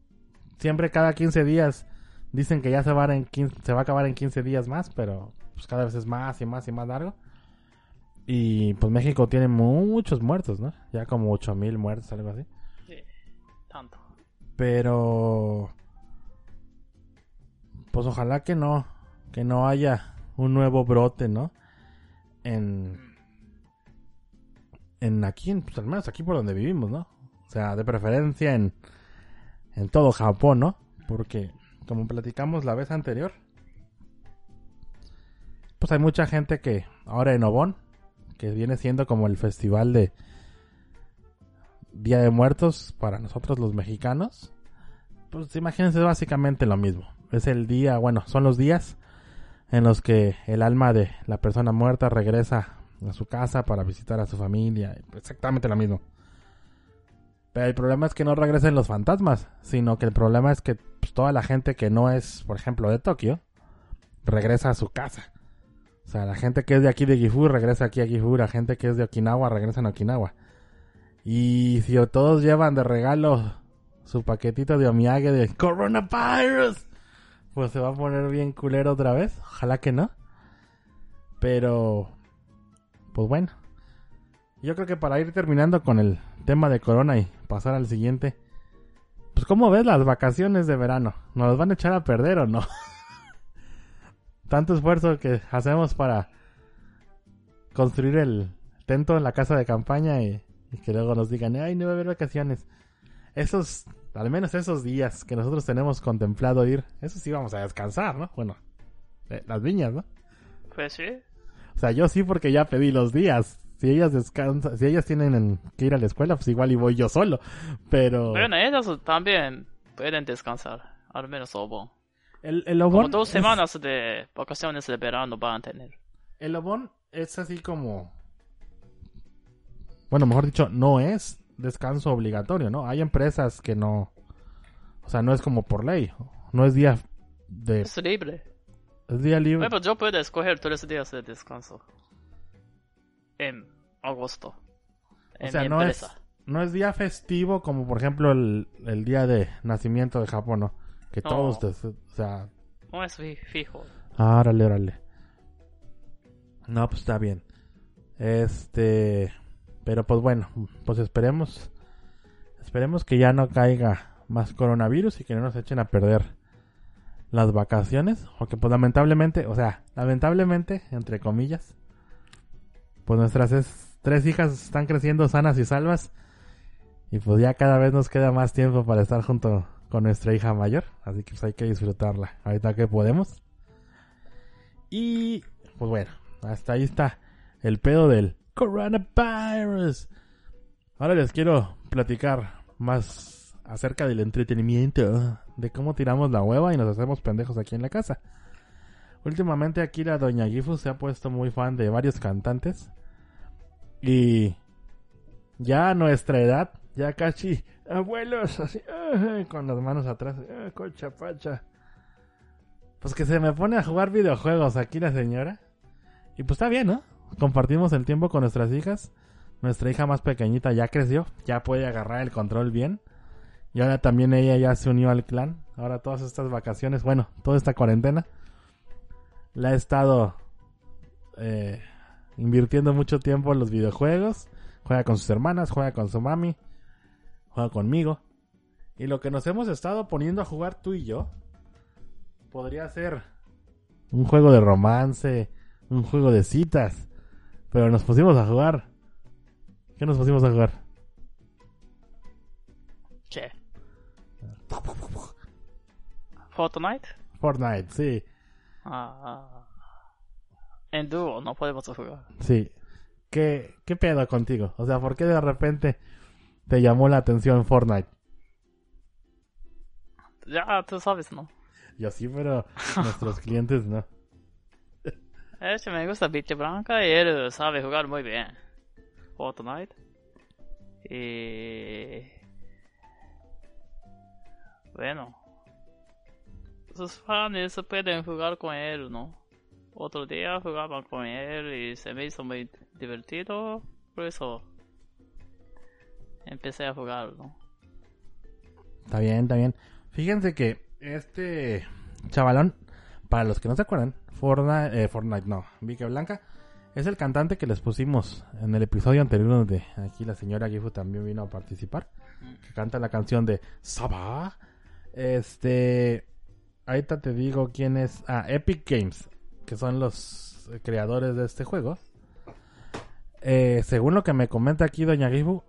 S3: Siempre cada 15 días dicen que ya se va, en 15 se va a acabar en 15 días más, pero pues cada vez es más y más y más largo. Y pues México tiene muchos muertos, ¿no? Ya como 8000 muertos, algo así.
S2: Sí. Tanto.
S3: Pero pues ojalá que no que no haya un nuevo brote, ¿no? En en aquí, en, pues al menos aquí por donde vivimos, ¿no? O sea, de preferencia en en todo Japón, ¿no? Porque como platicamos la vez anterior, pues hay mucha gente que ahora en Obon, que viene siendo como el festival de Día de Muertos para nosotros los mexicanos, pues imagínense básicamente lo mismo. Es el día, bueno, son los días en los que el alma de la persona muerta regresa a su casa para visitar a su familia. Exactamente lo mismo. Pero el problema es que no regresen los fantasmas, sino que el problema es que pues, toda la gente que no es, por ejemplo, de Tokio, regresa a su casa. Sea, la gente que es de aquí de Gifu regresa aquí a Gifu, la gente que es de Okinawa regresa a Okinawa. Y si todos llevan de regalo su paquetito de omiage de coronavirus, pues se va a poner bien culero otra vez. Ojalá que no. Pero, pues bueno. Yo creo que para ir terminando con el tema de corona y pasar al siguiente. Pues ¿cómo ves las vacaciones de verano? ¿Nos las van a echar a perder o no? Tanto esfuerzo que hacemos para construir el tento en la casa de campaña y, que luego nos digan, ay, no va a haber vacaciones. Esos, al menos esos días que nosotros tenemos contemplado ir, esos sí vamos a descansar, ¿no? Bueno, eh, las viñas, ¿no?
S2: Pues sí.
S3: O sea, yo sí porque ya pedí los días si ellas descansan, si ellas tienen que ir a la escuela, pues igual y voy yo solo. Pero.
S2: Bueno, ellas también pueden descansar, al menos Obon.
S3: El, el Como
S2: dos semanas de vacaciones de verano van a tener.
S3: El Obon es así como. Bueno, mejor dicho, no es descanso obligatorio, ¿no? Hay empresas que no. O sea, no es como por ley. No es día de.
S2: Es libre.
S3: Es día libre.
S2: Bueno, yo puedo escoger tres días de descanso en agosto.
S3: o sea, no es, no es día festivo como por ejemplo el, día de nacimiento de Japón, ¿no? Que todos, o sea...
S2: No es fijo.
S3: Ah, órale, órale. No, pues está bien. Este... Pero pues bueno, pues esperemos... Esperemos que ya no caiga más coronavirus y que no nos echen a perder las vacaciones. Porque pues lamentablemente, o sea, lamentablemente, entre comillas, pues nuestras tres hijas están creciendo sanas y salvas. Y pues ya cada vez nos queda más tiempo para estar junto con nuestra hija mayor. Así que pues hay que disfrutarla ahorita que podemos. Y pues bueno, hasta ahí está el pedo del coronavirus. Ahora les quiero platicar más acerca del entretenimiento, de cómo tiramos la hueva y nos hacemos pendejos aquí en la casa. Últimamente aquí la doña Gifu se ha puesto muy fan de varios cantantes. Y ya a nuestra edad, ya casi abuelos así, con las manos atrás, ah, cocha pacha. Pues que se me pone a jugar videojuegos aquí la señora. Y pues está bien, ¿no? Compartimos el tiempo con nuestras hijas. Nuestra hija más pequeñita ya creció, ya puede agarrar el control bien. Y ahora también ella ya se unió al clan. Ahora todas estas vacaciones, bueno, toda esta cuarentena la he estado eh, invirtiendo mucho tiempo en los videojuegos. Juega con sus hermanas, juega con su mami, juega conmigo. Y lo que nos hemos estado poniendo a jugar tú y yo podría ser un juego de romance, un juego de citas. Pero nos pusimos a jugar. ¿Qué nos pusimos a jugar?
S2: ¿Qué? Fortnite.
S3: Fortnite, sí.
S2: Ah, en dúo no podemos jugar.
S3: Sí. ¿Qué, ¿Qué pedo contigo? O sea, ¿por qué de repente te llamó la atención Fortnite?
S2: Ya, tú sabes, ¿no?
S3: Yo sí, pero nuestros clientes no.
S2: hecho, me gusta Biche Blanca y él sabe jugar muy bien. Fortnite. Y... Bueno, sus fans pueden jugar con él, ¿no? Otro día jugaban con él y se me hizo muy divertido, por eso empecé a jugar, ¿no?
S3: Está bien, está bien. Fíjense que este chavalón, para los que no se acuerdan, Fortnite, eh, Fortnite no, Vicky Blanca, es el cantante que les pusimos en el episodio anterior donde aquí la señora Gifu también vino a participar, que canta la canción de Saba. Este, ahorita te digo quién es. Ah, Epic Games, que son los creadores de este juego. Eh, según lo que me comenta aquí Doña Gibu,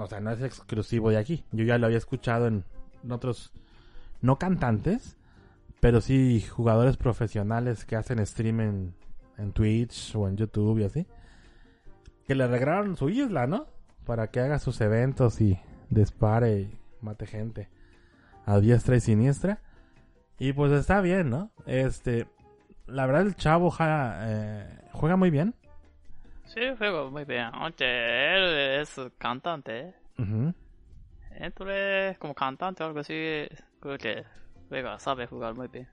S3: o sea, no es exclusivo de aquí. Yo ya lo había escuchado en, otros, no cantantes, pero sí jugadores profesionales que hacen stream en, en Twitch o en YouTube y así. Que le regalaron su isla, ¿no? para que haga sus eventos y dispare y mate gente a diestra y siniestra. Y pues está bien, ¿no? Este, la verdad el chavo eh, juega muy bien.
S2: Sí, juego muy bien. Aunque él es cantante.
S3: Ujú.
S2: Entre como cantante o algo así, creo que juega, sabe jugar muy bien.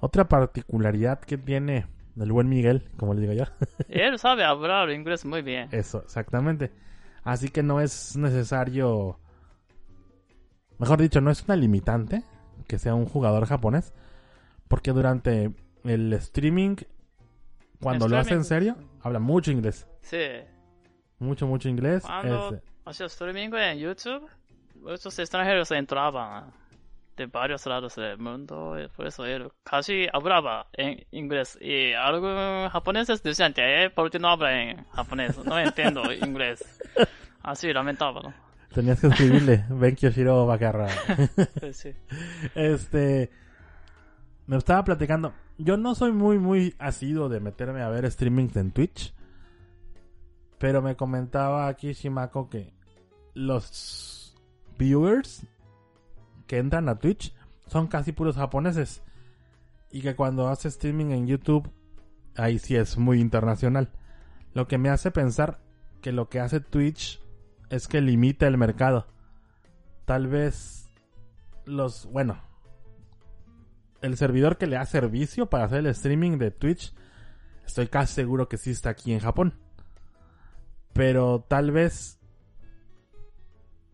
S3: Otra particularidad que tiene el buen Miguel, como le digo yo,
S2: él sabe hablar inglés muy bien.
S3: eso, exactamente. Así que no es necesario, mejor dicho, no es una limitante que sea un jugador japonés, porque durante el streaming, cuando lo hace en serio, habla mucho inglés.
S2: Sí.
S3: Mucho, mucho inglés.
S2: Cuando
S3: Este,
S2: hacía streaming en YouTube, muchos extranjeros entraban de varios lados del mundo, y por eso él casi hablaba en inglés. Y algunos japoneses decían "Eh, ¿por qué no habla en japonés? No entiendo inglés. Así lamentaba, ¿no?
S3: tenías que escribirle, Ben Kyoshiro Bakarra.
S2: Sí, sí.
S3: Este. Me estaba platicando. Yo no soy muy, muy asido de meterme a ver streamings en Twitch. Pero me comentaba aquí Shimako que los viewers que entran a Twitch son casi puros japoneses. Y que cuando hace streaming en YouTube, ahí sí es muy internacional. Lo que me hace pensar que lo que hace Twitch es que limita el mercado. Tal vez los, bueno, el servidor que le da servicio para hacer el streaming de Twitch, estoy casi seguro que sí está aquí en Japón. Pero tal vez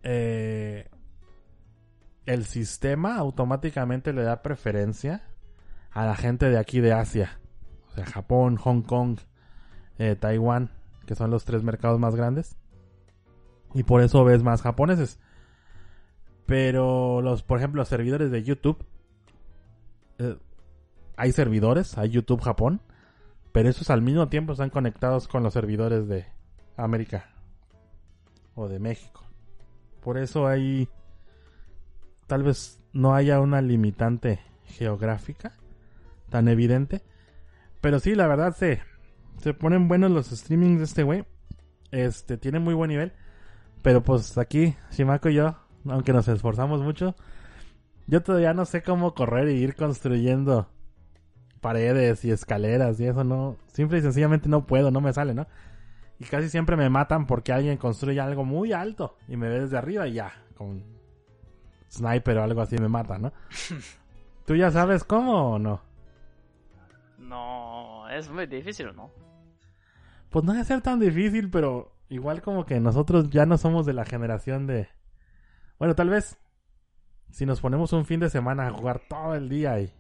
S3: eh, el sistema automáticamente le da preferencia a la gente de aquí de Asia. O sea, Japón, Hong Kong, eh, Taiwán, que son los tres mercados más grandes. Y por eso ves más japoneses. Pero los, por ejemplo, los servidores de YouTube. Eh, hay servidores, hay YouTube Japón. Pero esos al mismo tiempo están conectados con los servidores de América. O de México. Por eso hay. Tal vez no haya una limitante geográfica tan evidente. Pero sí, la verdad se, se ponen buenos los streamings de este güey. Este, tiene muy buen nivel. Pero pues aquí, Shimako y yo, aunque nos esforzamos mucho, yo todavía no sé cómo correr y ir construyendo paredes y escaleras y eso no, simple y sencillamente no puedo, no me sale, ¿no? Y casi siempre me matan porque alguien construye algo muy alto y me ve desde arriba y ya, con sniper o algo así me mata, ¿no? ¿Tú ya sabes cómo o no?
S2: No, es muy difícil, ¿no?
S3: Pues no debe ser tan difícil, pero igual como que nosotros ya no somos de la generación de... Bueno, tal vez si nos ponemos un fin de semana a jugar todo el día y...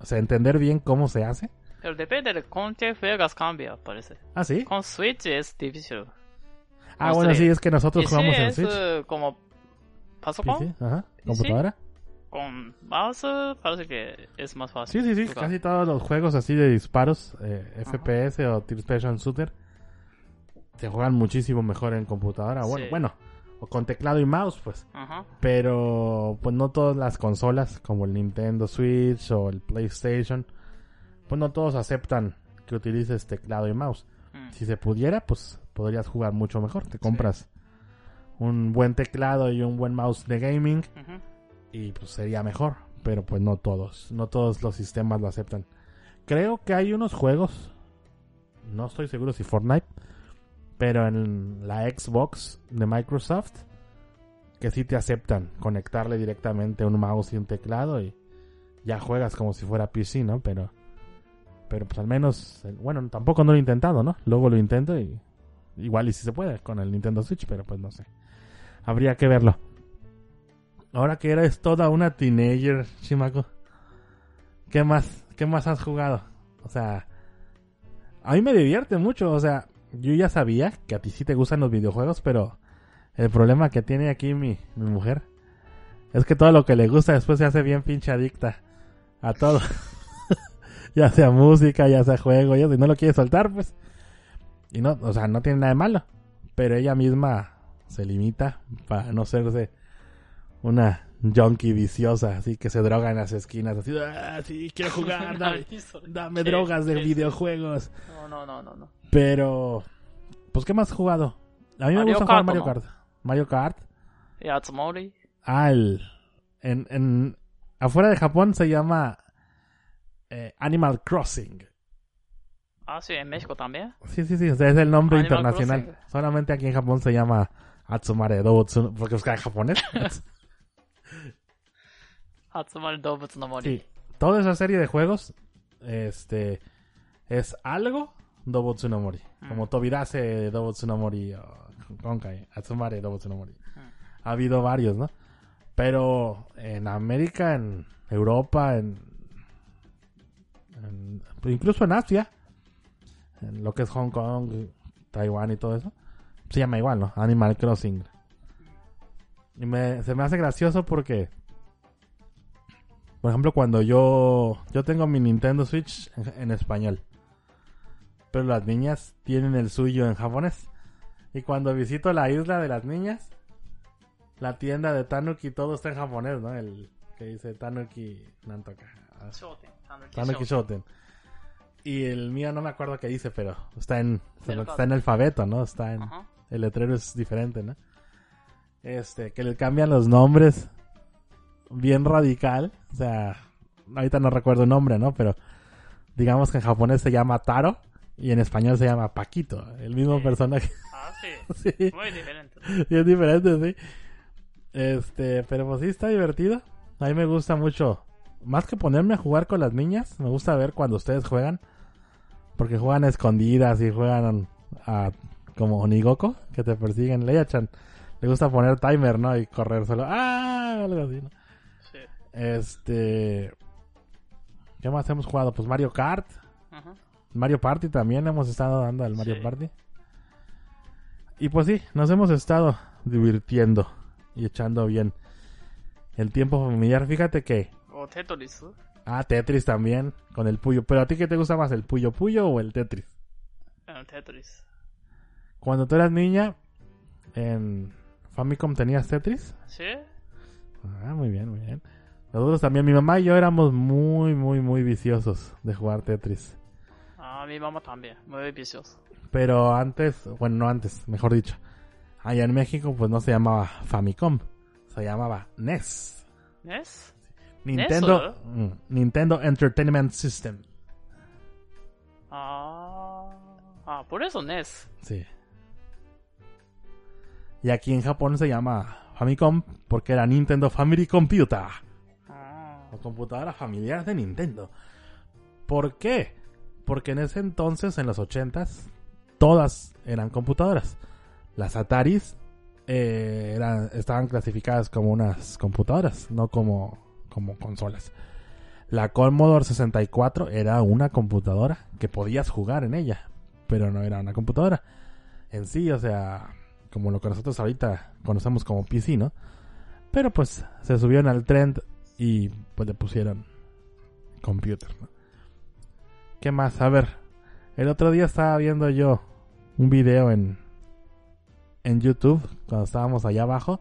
S3: O sea, entender bien cómo se hace.
S2: Pero depende de con qué juegas cambia, parece.
S3: ¿Ah, sí?
S2: Con Switch es difícil.
S3: Ah, bueno, sí, es que nosotros
S2: Y sí,
S3: jugamos en
S2: es
S3: Switch.
S2: eh, como pasopón.
S3: PC, ajá.
S2: ¿Y
S3: ¿Computadora?
S2: Con mouse parece que es más fácil.
S3: Sí, sí, sí.
S2: jugar.
S3: Casi todos los juegos así de disparos, eh. FPS o Tier Special Shooter, se juegan muchísimo mejor en computadora. Bueno,
S2: Sí.
S3: bueno, o con teclado y mouse, pues.
S2: Ajá.
S3: Pero pues no todas las consolas como el Nintendo Switch o el PlayStation, pues no todos aceptan que utilices teclado y mouse.
S2: Mm.
S3: Si se pudiera, pues podrías jugar mucho mejor. Te compras un buen teclado y un buen mouse de gaming y pues sería mejor. Pero pues no todos, no todos los sistemas lo aceptan. Creo que hay unos juegos, no estoy seguro si Fortnite, pero en la Xbox de Microsoft, que sí te aceptan conectarle directamente un mouse y un teclado y ya juegas como si fuera PC, ¿no? Pero, pero pues al menos, bueno, tampoco no lo he intentado, ¿no? Luego lo intento y igual y si se puede con el Nintendo Switch, pero pues no sé. Habría que verlo. Ahora que eres toda una teenager, Shimako, ¿qué más? ¿Qué más has jugado? O sea, a mí me divierte mucho, o sea, yo ya sabía que a ti sí te gustan los videojuegos, pero el problema que tiene aquí mi, mi mujer es que todo lo que le gusta después se hace bien pinche adicta a todo. ya sea música, ya sea juego, y eso, y no lo quiere soltar, pues. Y no, o sea, no tiene nada de malo, pero ella misma se limita para no serse una junkie viciosa, así que se droga en las esquinas, así, ah, sí, quiero jugar, dame, dame drogas de videojuegos.
S2: No, no, no, no, no.
S3: Pero, pues, ¿qué más has jugado? A mí me
S2: Mario
S3: gusta jugar
S2: Kart,
S3: Mario
S2: ¿no?
S3: Kart. Mario Kart.
S2: Y Atsumori.
S3: Ah, el, en, en, afuera de Japón se llama eh, Animal Crossing.
S2: Ah, sí, en México también.
S3: Sí, sí, sí, o sea, es el nombre
S2: Animal
S3: internacional.
S2: Crossing.
S3: Solamente aquí en Japón se llama Atsumare Dobutsu, porque es que en japonés.
S2: Atsumari Dobutsu no Mori.
S3: sí, toda esa serie de juegos este es algo Dobutsu no Mori. Como Tobirase Dobutsu no Mori o Konkai, Atsumare Dobutsu no Mori. Ha habido varios, ¿no? Pero en América, en Europa, en, en- incluso en Asia, en lo que es Hong Kong, Taiwán y todo eso, se llama igual, ¿no? Animal Crossing. Y me, se me hace gracioso porque, por ejemplo, cuando yo, yo tengo mi Nintendo Switch en, en español, pero las niñas tienen el suyo en japonés. Y cuando visito la isla de las niñas, la tienda de Tanuki todo está en japonés, ¿no? El que dice Tanuki Nantoka.
S2: Shoten, Tanuki
S3: Tanuki
S2: Shoten.
S3: Shoten. Y el mío no me acuerdo qué dice, pero está en, está en alfabeto, ¿no? Está en,
S2: Ajá.
S3: el letrero es diferente, ¿no? Este, que le cambian los nombres bien radical. O sea, ahorita no recuerdo el nombre, ¿no? Pero digamos que en japonés se llama Taro y en español se llama Paquito. El mismo
S2: Sí.
S3: personaje.
S2: Ah, sí.
S3: sí,
S2: Muy diferente.
S3: es diferente, sí. Este, pero pues sí está divertido. A mí me gusta mucho. Más que ponerme a jugar con las niñas, me gusta ver cuando ustedes juegan. Porque juegan a escondidas y juegan a, como Onigoko, que te persiguen. Leia-chan le gusta poner timer, ¿no? Y correr solo. ¡Ah! Algo así, ¿no? Este. ¿Qué más hemos jugado? Pues Mario Kart.
S2: Ajá.
S3: Mario Party también hemos estado dando al Mario
S2: Sí.
S3: Party. Y pues sí, nos hemos estado divirtiendo y echando bien el tiempo familiar. Fíjate que.
S2: O Tetris.
S3: Ah, Tetris también, con el Puyo. Pero a ti, ¿qué te gusta más, el Puyo Puyo o el Tetris?
S2: El Tetris.
S3: Cuando tú eras niña, en Famicom tenías Tetris.
S2: ¿Sí?
S3: Ah, muy bien, muy bien. Nosotros también, mi mamá y yo éramos muy, muy, muy viciosos de jugar Tetris.
S2: Ah, mi mamá también. Muy vicioso.
S3: Pero antes, bueno, no antes, mejor dicho. Allá en México, pues no se llamaba Famicom, se llamaba NES.
S2: ¿NES?
S3: Nintendo, mm, Nintendo Entertainment System.
S2: Ah, ah, por eso NES.
S3: Sí. Y aquí en Japón se llama Famicom porque era Nintendo Family Computer. O computadora familiar de Nintendo. ¿Por qué? Porque en ese entonces, en los 80s, todas eran computadoras. Las Ataris eh, eran, estaban clasificadas como unas computadoras, no como, como consolas. La Commodore 64 era una computadora que podías jugar en ella, pero no era una computadora en sí, o sea, como lo que nosotros ahorita conocemos como PC, ¿no? Pero pues se subieron al trend y pues le pusieron computer, ¿no? ¿Qué más? A ver, el otro día estaba viendo yo un video en en YouTube cuando estábamos allá abajo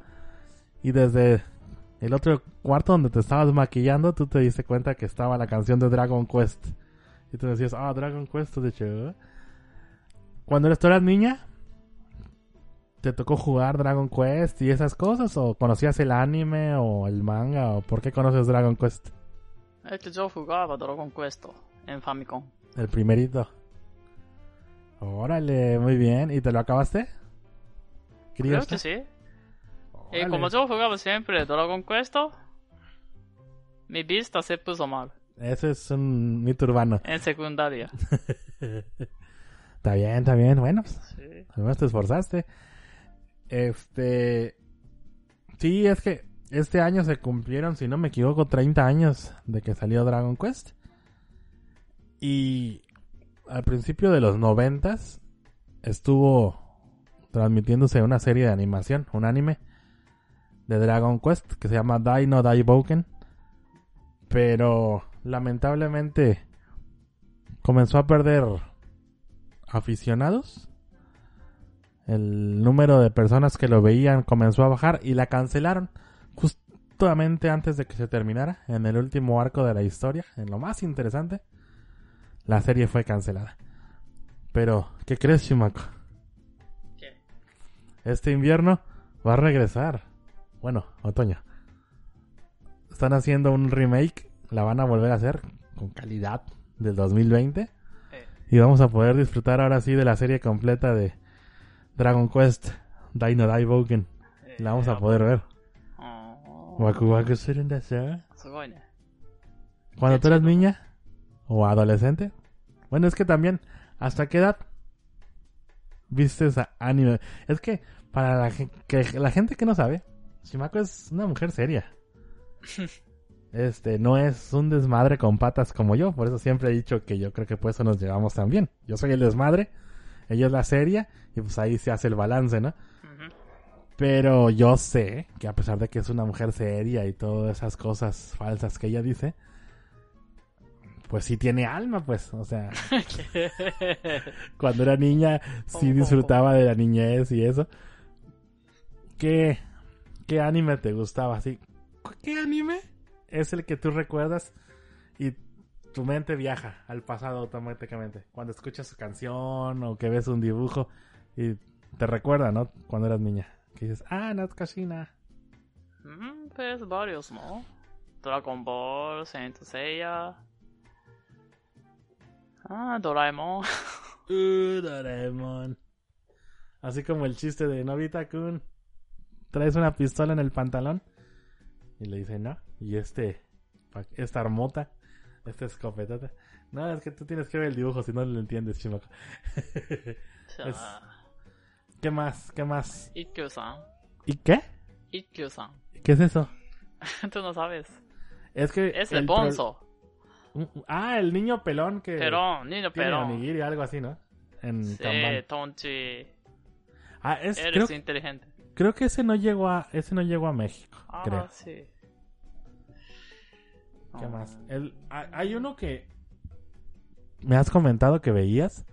S3: y desde el otro cuarto donde te estabas maquillando tú te diste cuenta que estaba la canción de Dragon Quest y tú decías, ah, Dragon Quest de hecho. Cuando eres tú eras niña, ¿te tocó jugar Dragon Quest y esas cosas? ¿O conocías el anime o el manga? ¿O por qué conoces Dragon Quest?
S2: Es que yo jugaba Dragon Quest en Famicom.
S3: El primerito. Órale, muy bien. ¿Y te lo acabaste?
S2: Creo que sí. Y como yo jugaba siempre Dragon Quest, mi vista se puso mal
S3: Ese es un mito urbano.
S2: en secundaria.
S3: Está bien, está bien. Bueno,
S2: Sí.
S3: te esforzaste. Este. Sí, es que este año se cumplieron, si no me equivoco, 30 años de que salió Dragon Quest. Y al principio de los noventas estuvo transmitiéndose una serie de animación, un anime de Dragon Quest que se llama Dai no Daiboken. Pero lamentablemente comenzó a perder aficionados. El número de personas que lo veían comenzó a bajar y la cancelaron justamente antes de que se terminara, en el último arco de la historia, en lo más interesante. La serie fue cancelada. Pero, ¿qué crees, Shumako?
S2: ¿Qué?
S3: este invierno va a regresar. Bueno, otoño. Están haciendo un remake, la van a volver a hacer con calidad del 2020
S2: Eh,
S3: y vamos a poder disfrutar ahora sí de la serie completa de Dragon Quest, Dino Daiboken.
S2: Eh,
S3: la vamos a poder pues. ver.
S2: Oh.
S3: Waku Waku Cuando tú eras niña o adolescente. Bueno, es que también, ¿hasta qué edad viste esa anime? Es que, para la, la gente que no sabe, Shimako es una mujer seria. Este, no es un desmadre con patas como yo. Por eso siempre he dicho que yo creo que por eso nos llevamos tan bien. Yo soy el desmadre ella es la seria, y pues ahí se hace el balance, ¿no? Pero yo sé que a pesar de que es una mujer seria y todas esas cosas falsas que ella dice, pues sí tiene alma, pues. O sea, cuando era niña sí disfrutaba de la niñez y eso. ¿Qué, qué anime te gustaba? Así, ¿Qué anime es el que tú recuerdas tu mente viaja al pasado automáticamente. Cuando escuchas su canción o que ves un dibujo y te recuerda, ¿no? Cuando eras niña. Que dices, ah,
S2: Natsukashina. Mm, pues varios, ¿no? Dragon Ball, Saint Seiya. Ah, Doraemon.
S3: uh, Doraemon. Así como el chiste de Novita-kun. Traes una pistola en el pantalón. Y le dice, no. Y este, esta armota este escopetota. No, es que tú tienes que ver el dibujo, si no lo entiendes,
S2: Shimako. es...
S3: ¿Qué más? ¿Qué más?
S2: Ikkyu-san.
S3: ¿Y qué?
S2: Ikkyu-san.
S3: ¿Qué es eso?
S2: tú no sabes.
S3: Es que.
S2: Es el,
S3: el
S2: bonzo.
S3: Pro... Ah, el niño pelón que.
S2: Pelón, niño
S3: tiene
S2: pelón.
S3: Onigiri, algo así, ¿no? En
S2: sí,
S3: Kanban.
S2: Tonchi.
S3: Ah, es.
S2: Eres creo... inteligente.
S3: Creo que ese no llegó a, ese no llegó a México.
S2: Ah,
S3: creo.
S2: sí.
S3: ¿Qué
S2: ah.
S3: más? El, hay uno que me has comentado que veías,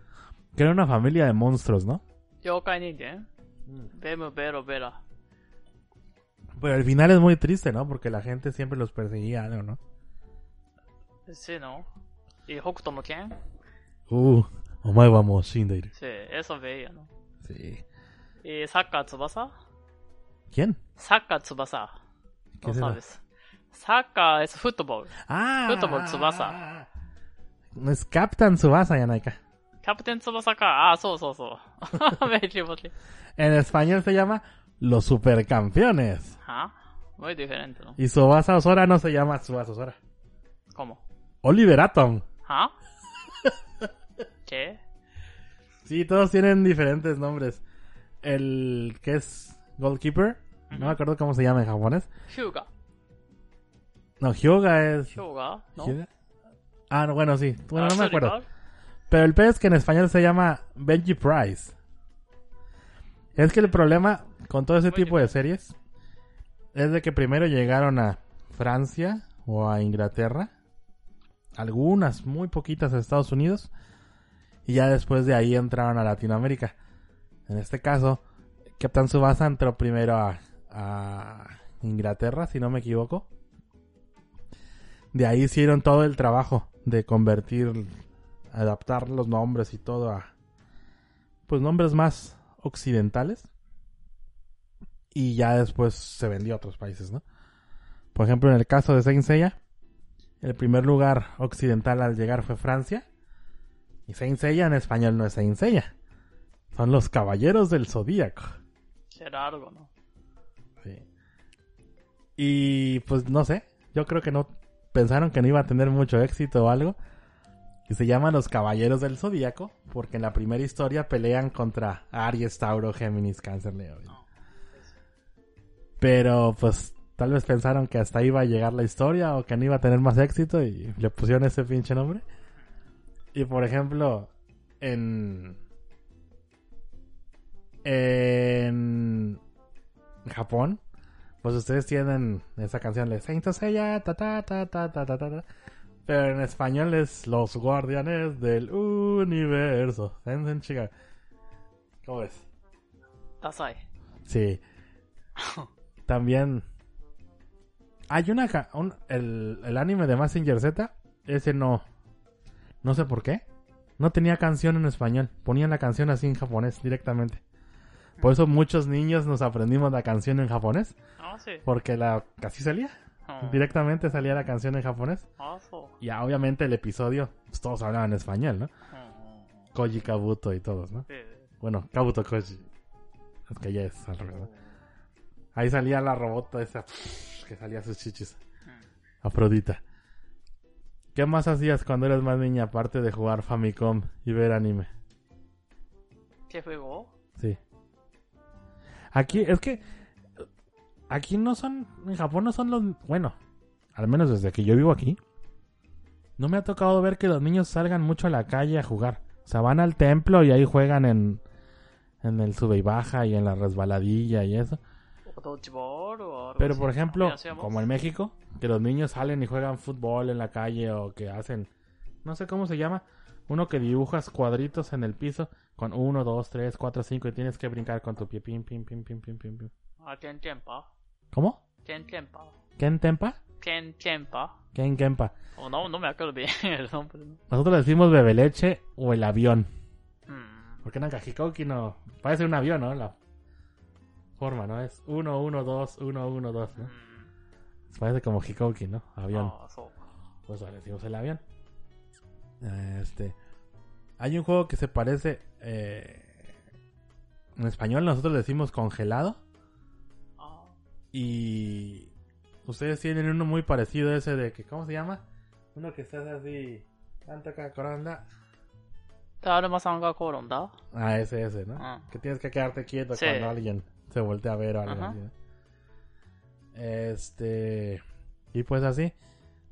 S3: que era una familia de monstruos, ¿no?
S2: Yo Ninja, ¿eh? mm. Vemos, pero, pero.
S3: Pero el final es muy triste, ¿no? Porque la gente siempre los perseguía algo, ¿no?
S2: Sí, ¿no? ¿Y Hokuto no Ken?
S3: Uh, omae vamos sin.
S2: Sí, eso veía, ¿no?
S3: Sí.
S2: ¿Y Saka Tsubasa?
S3: ¿Quién?
S2: Saka Tsubasa.
S3: ¿Qué
S2: no sabes.
S3: es eso?
S2: sabes. Saka es fútbol.
S3: Ah,
S2: Fútbol Tsubasa.
S3: ah, ah. Es Captain Tsubasa, Yanaika.
S2: キャプテン翼か。あ、そうそうそう。メリボリ。
S3: En español se llama Los Supercampeones.
S2: は Muy diferente, ¿no?
S3: Y Tsubasa Osora no se llama Tsubasa Osora.
S2: ¿Cómo?
S3: Oliver Atom.
S2: は ¿Qué?
S3: Sí, todos tienen diferentes nombres. El que es Goalkeeper, no me acuerdo cómo se llama en japonés.
S2: ヒューガ。
S3: No, Hyoga es.
S2: Hyoga,
S3: ¿no? Ah, no, bueno, sí. Bueno, no me acuerdo. Pero el pez que en español se llama Benji Price. Es que el problema con todo ese tipo de series es de que primero llegaron a Francia o a Inglaterra, algunas muy poquitas a Estados Unidos, y ya después de ahí entraron a Latinoamérica. En este caso, Captain Subasa entró primero a Inglaterra, si no me equivoco, de ahí hicieron todo el trabajo de convertir, adaptar los nombres y todo a, pues nombres más occidentales. Y ya después se vendió a otros países, ¿no? Por ejemplo, en el caso de Saint Seiya, el primer lugar occidental al llegar fue Francia. Y Saint Seiya en español no es Saint Seiya. Son los Caballeros del Zodíaco.
S2: Era algo, ¿no?
S3: Sí. Y pues no sé, yo creo que no pensaron que no iba a tener mucho éxito o algo. Y se llaman los Caballeros del Zodíaco porque en la primera historia pelean contra Aries, Tauro, Géminis, Cáncer, Leo.
S2: No.
S3: Pero pues tal vez pensaron que hasta iba a llegar la historia o que no iba a tener más éxito y le pusieron ese pinche nombre. Y por ejemplo, en en Japón, pues ustedes tienen esa canción de Saint Seiya, ta ta ta ta ta ta ta. Pero en español es Los Guardianes del Universo. Chica? ¿Cómo
S2: es? Dasai.
S3: Sí. También hay una un, el, el, anime de Massinger Z, ese no no sé por qué. No tenía canción en español, ponían la canción así en japonés directamente. Por eso muchos niños nos aprendimos la canción en japonés.
S2: Ah, sí.
S3: Porque la casi salía.
S2: Ah.
S3: Directamente salía la canción en japonés.
S2: Ah, awesome.
S3: Y obviamente el episodio, pues, todos hablaban español, ¿no?
S2: Oh.
S3: Koji Kabuto y todos, ¿no?
S2: Sí.
S3: Bueno, Kabuto Koji. Es que ya es al. Ahí salía la robota esa que salía sus chichis. Afrodita. ¿Qué más hacías cuando eras más niña aparte de jugar Famicom y ver anime?
S2: ¿Qué juego?
S3: Aquí, es que. Aquí no son. En Japón no son los. Bueno, al menos desde que yo vivo aquí. No me ha tocado ver que los niños salgan mucho a la calle a jugar. O sea, van al templo y ahí juegan en. En el sube y baja y en la resbaladilla y eso.
S2: ¿O dodgeball o algo
S3: Pero por ejemplo, como en México, que los niños salen y juegan fútbol en la calle o que hacen, no sé cómo se llama, uno que dibujas cuadritos en el piso con 1, 2, 3, 4, 5 y tienes que brincar con tu pie. Pim, pim, pim, pim, pim, pim, pim.
S2: Ah, ten tempa.
S3: ¿Cómo?
S2: Ten tempa.
S3: ¿Ken tempa?
S2: Ken tempa.
S3: Ken tempa.
S2: Oh, no, no me acuerdo bien el nombre.
S3: Nosotros decimos bebe leche o el avión.
S2: Hmm.
S3: Porque Nankajikoki no. Parece un avión, ¿no? La forma, ¿no? Es 1, 1, 2, 1, 1, 2, ¿no?
S2: Hmm.
S3: Parece como Hikoki, ¿no? Avión.
S2: Ah, so.
S3: Pues le decimos el avión. Este. Hay un juego que se parece eh, en español nosotros decimos congelado.
S2: Oh.
S3: Y ustedes tienen uno muy parecido a ese de que, ¿cómo se llama? Uno que está así, tanta
S2: cacoronda.
S3: Ah, ese, ese, ¿no? Que tienes que quedarte quieto cuando alguien se voltea a ver o algo así. Este. Y pues así.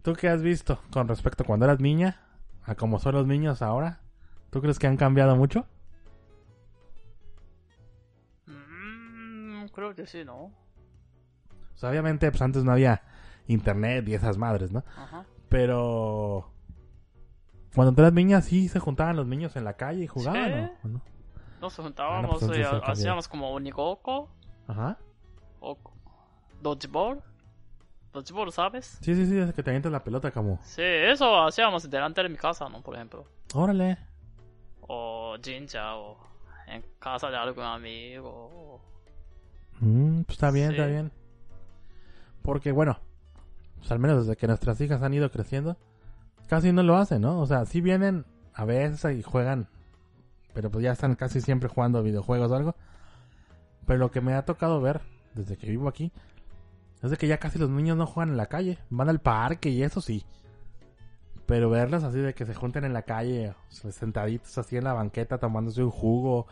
S3: ¿Tú qué has visto con respecto a cuando eras niña a como son los niños ahora? ¿Tú crees que han cambiado mucho?
S2: Creo que sí, ¿no?
S3: O sea, obviamente, pues antes no había internet y esas madres, ¿no?
S2: Ajá.
S3: Pero. Cuando eras niña, sí se juntaban los niños en la calle y jugaban,
S2: Sí.
S3: ¿o- no?
S2: Nos
S3: Ah,
S2: juntábamos
S3: no, pues
S2: y hacíamos como unigoko
S3: Ajá.
S2: o dodgeball. Dodgeball, ¿sabes?
S3: Sí, sí, sí, es que te avientas la pelota como.
S2: Sí, eso hacíamos delante de mi casa, ¿no? Por ejemplo.
S3: Órale.
S2: O jinja o en casa de algún amigo.
S3: Mm, pues está bien,
S2: Sí.
S3: está bien. Porque, bueno, pues al menos desde que nuestras hijas han ido creciendo, casi no lo hacen, ¿no? O sea, sí vienen a veces y juegan, pero pues ya están casi siempre jugando videojuegos o algo. Pero lo que me ha tocado ver desde que vivo aquí es de que ya casi los niños no juegan en la calle, van al parque y eso sí. Pero verlos así de que se junten en la calle, sentaditos así en la banqueta tomándose un jugo,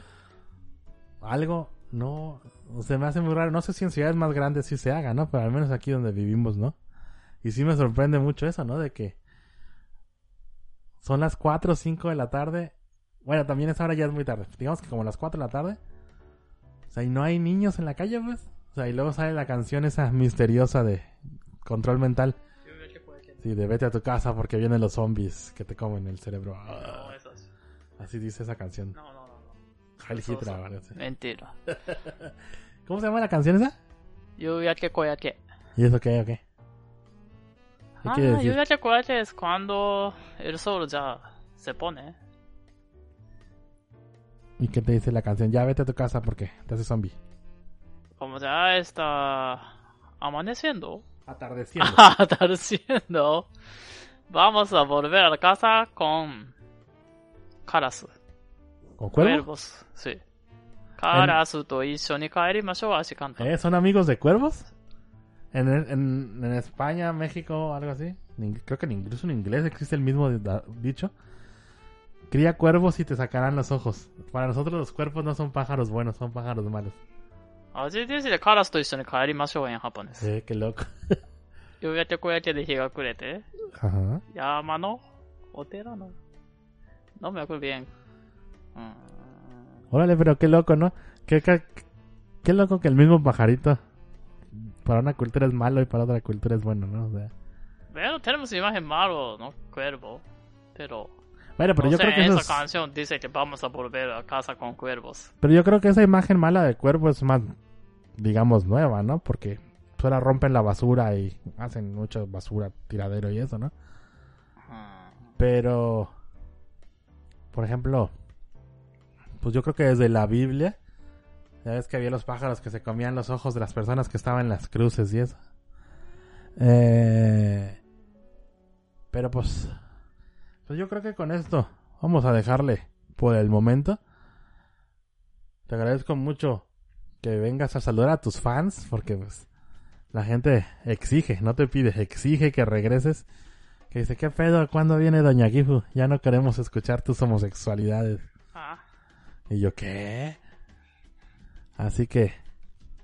S3: algo, no, se me hace muy raro. No sé si en ciudades más grandes sí se haga, ¿no? Pero al menos aquí donde vivimos, ¿no? Y sí me sorprende mucho eso, ¿no? De que son las 4 o 5 de la tarde. Bueno, también esa hora ya es muy tarde. Digamos que como las 4 de la tarde. O sea, y no hay niños en la calle, pues. O sea, y luego sale la canción esa misteriosa de control mental. Sí, de vete a tu casa porque vienen los zombies que te comen el cerebro.
S2: No.
S3: Así dice esa canción.
S2: No, no,
S3: Sí.
S2: Mentira.
S3: ¿Cómo se llama la canción esa?
S2: Yuyake koyake.
S3: ¿Y eso qué o qué? ¿Qué
S2: Ah, yuyake koyake es cuando el sol ya se pone.
S3: ¿Y qué te dice la canción? Ya vete a tu casa porque te hace zombie.
S2: Como ya está amaneciendo,
S3: Atardeciendo.
S2: atardeciendo, vamos a volver a la casa con caras,
S3: ¿Concuerdo?
S2: Cuervos, sí. Karasuto y Sony Kaerimashou así cantan.
S3: ¿Eh? ¿Son amigos de cuervos? ¿En, en, en España, México, algo así? Creo que incluso en inglés existe el mismo dicho. Cría cuervos y te sacarán los ojos. Para nosotros los cuervos no son pájaros buenos, son pájaros malos.
S2: Ah, así dice, caras to en kaerimashou en japonés.
S3: Sí, qué loco.
S2: Yo ya te acuerdo de Higakurete. ¿eh?
S3: Ajá.
S2: Yama no, Otera no. No me acuerdo bien.
S3: Órale, pero qué loco, ¿no? Qué, qué, qué loco que el mismo pajarito para una cultura es malo y para otra cultura es bueno, ¿no? O sea,
S2: Bueno, tenemos imagen malo, ¿no? Cuervo. Pero,
S3: bueno, pero
S2: no
S3: yo
S2: sé,
S3: creo que
S2: esa
S3: es-
S2: canción dice que vamos a volver a casa con cuervos.
S3: Pero yo creo que esa imagen mala de cuervo es más, digamos, nueva, ¿no? Porque ahora rompen la basura y hacen mucha basura, tiradero y eso, ¿no? Pero, por ejemplo, pues yo creo que desde la Biblia Ya ves que había los pájaros que se comían los ojos de las personas que estaban en las cruces y eso. Eh, pero pues, pues yo creo que con esto vamos a dejarle por el momento. Te agradezco mucho que vengas a saludar a tus fans porque pues la gente exige, no te pide, exige que regreses. Que dice, ¿qué pedo? ¿Cuándo viene Doña Gifu? Ya no queremos escuchar tus homosexualidades.
S2: Ah,
S3: Y yo, ¿qué? Así que,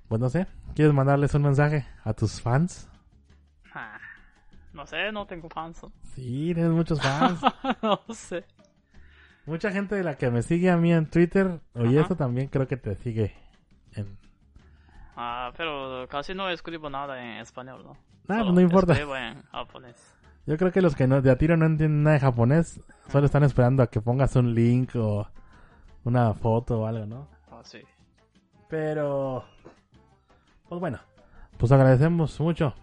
S3: pues no sé, ¿quieres mandarles un mensaje a tus fans?
S2: ah. No sé, no tengo fans.
S3: Sí, tienes muchos fans.
S2: no sé.
S3: Mucha gente de la que me sigue a mí en Twitter, oye, eso también creo que te sigue en...
S2: Ah, pero casi no escribo nada en español, ¿no?
S3: Ah,
S2: Solo
S3: no importa.
S2: Escribo en japonés.
S3: Yo creo que los que no, de a tiro no entienden nada de japonés, solo están esperando a que pongas un link o una foto o algo, ¿no?
S2: Ah, sí.
S3: Pero, pues bueno, pues agradecemos mucho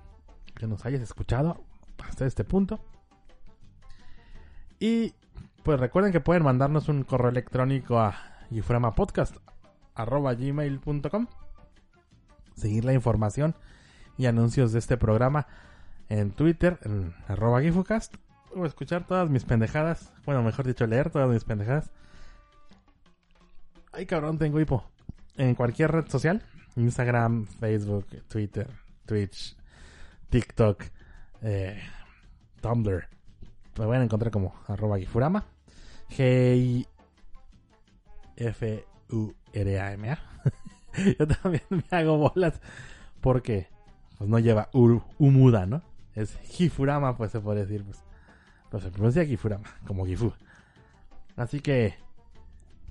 S3: que nos hayas escuchado hasta este punto. Y pues recuerden que pueden mandarnos un correo electrónico a gmail.com Seguir la información y anuncios de este programa en Twitter, en arroba gifucast, o escuchar todas mis pendejadas, bueno, mejor dicho, leer todas mis pendejadas. Ay, cabrón, tengo hipo. En cualquier red social, Instagram, Facebook, Twitter, Twitch, TikTok, eh, Tumblr. Me van a encontrar como arroba gifurama. G F U R A M A. Yo también me hago bolas porque pues no lleva ur, umuda, ¿no? Es Gifurama, pues se puede decir, pues. Pero se pronuncia Gifurama, como Gifu. Así que,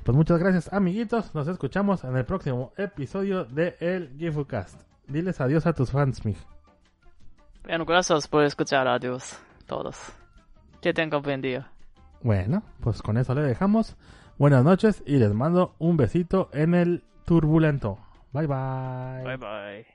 S3: pues muchas gracias, amiguitos. Nos escuchamos en el próximo episodio de El GifuCast. Diles adiós a tus fans, Mig.
S2: Bueno, gracias por escuchar. Adiós, todos. Que tengan buen día.
S3: Bueno, pues con eso le dejamos. Buenas noches y les mando un besito en el turbulento. Bye bye.
S2: Bye bye.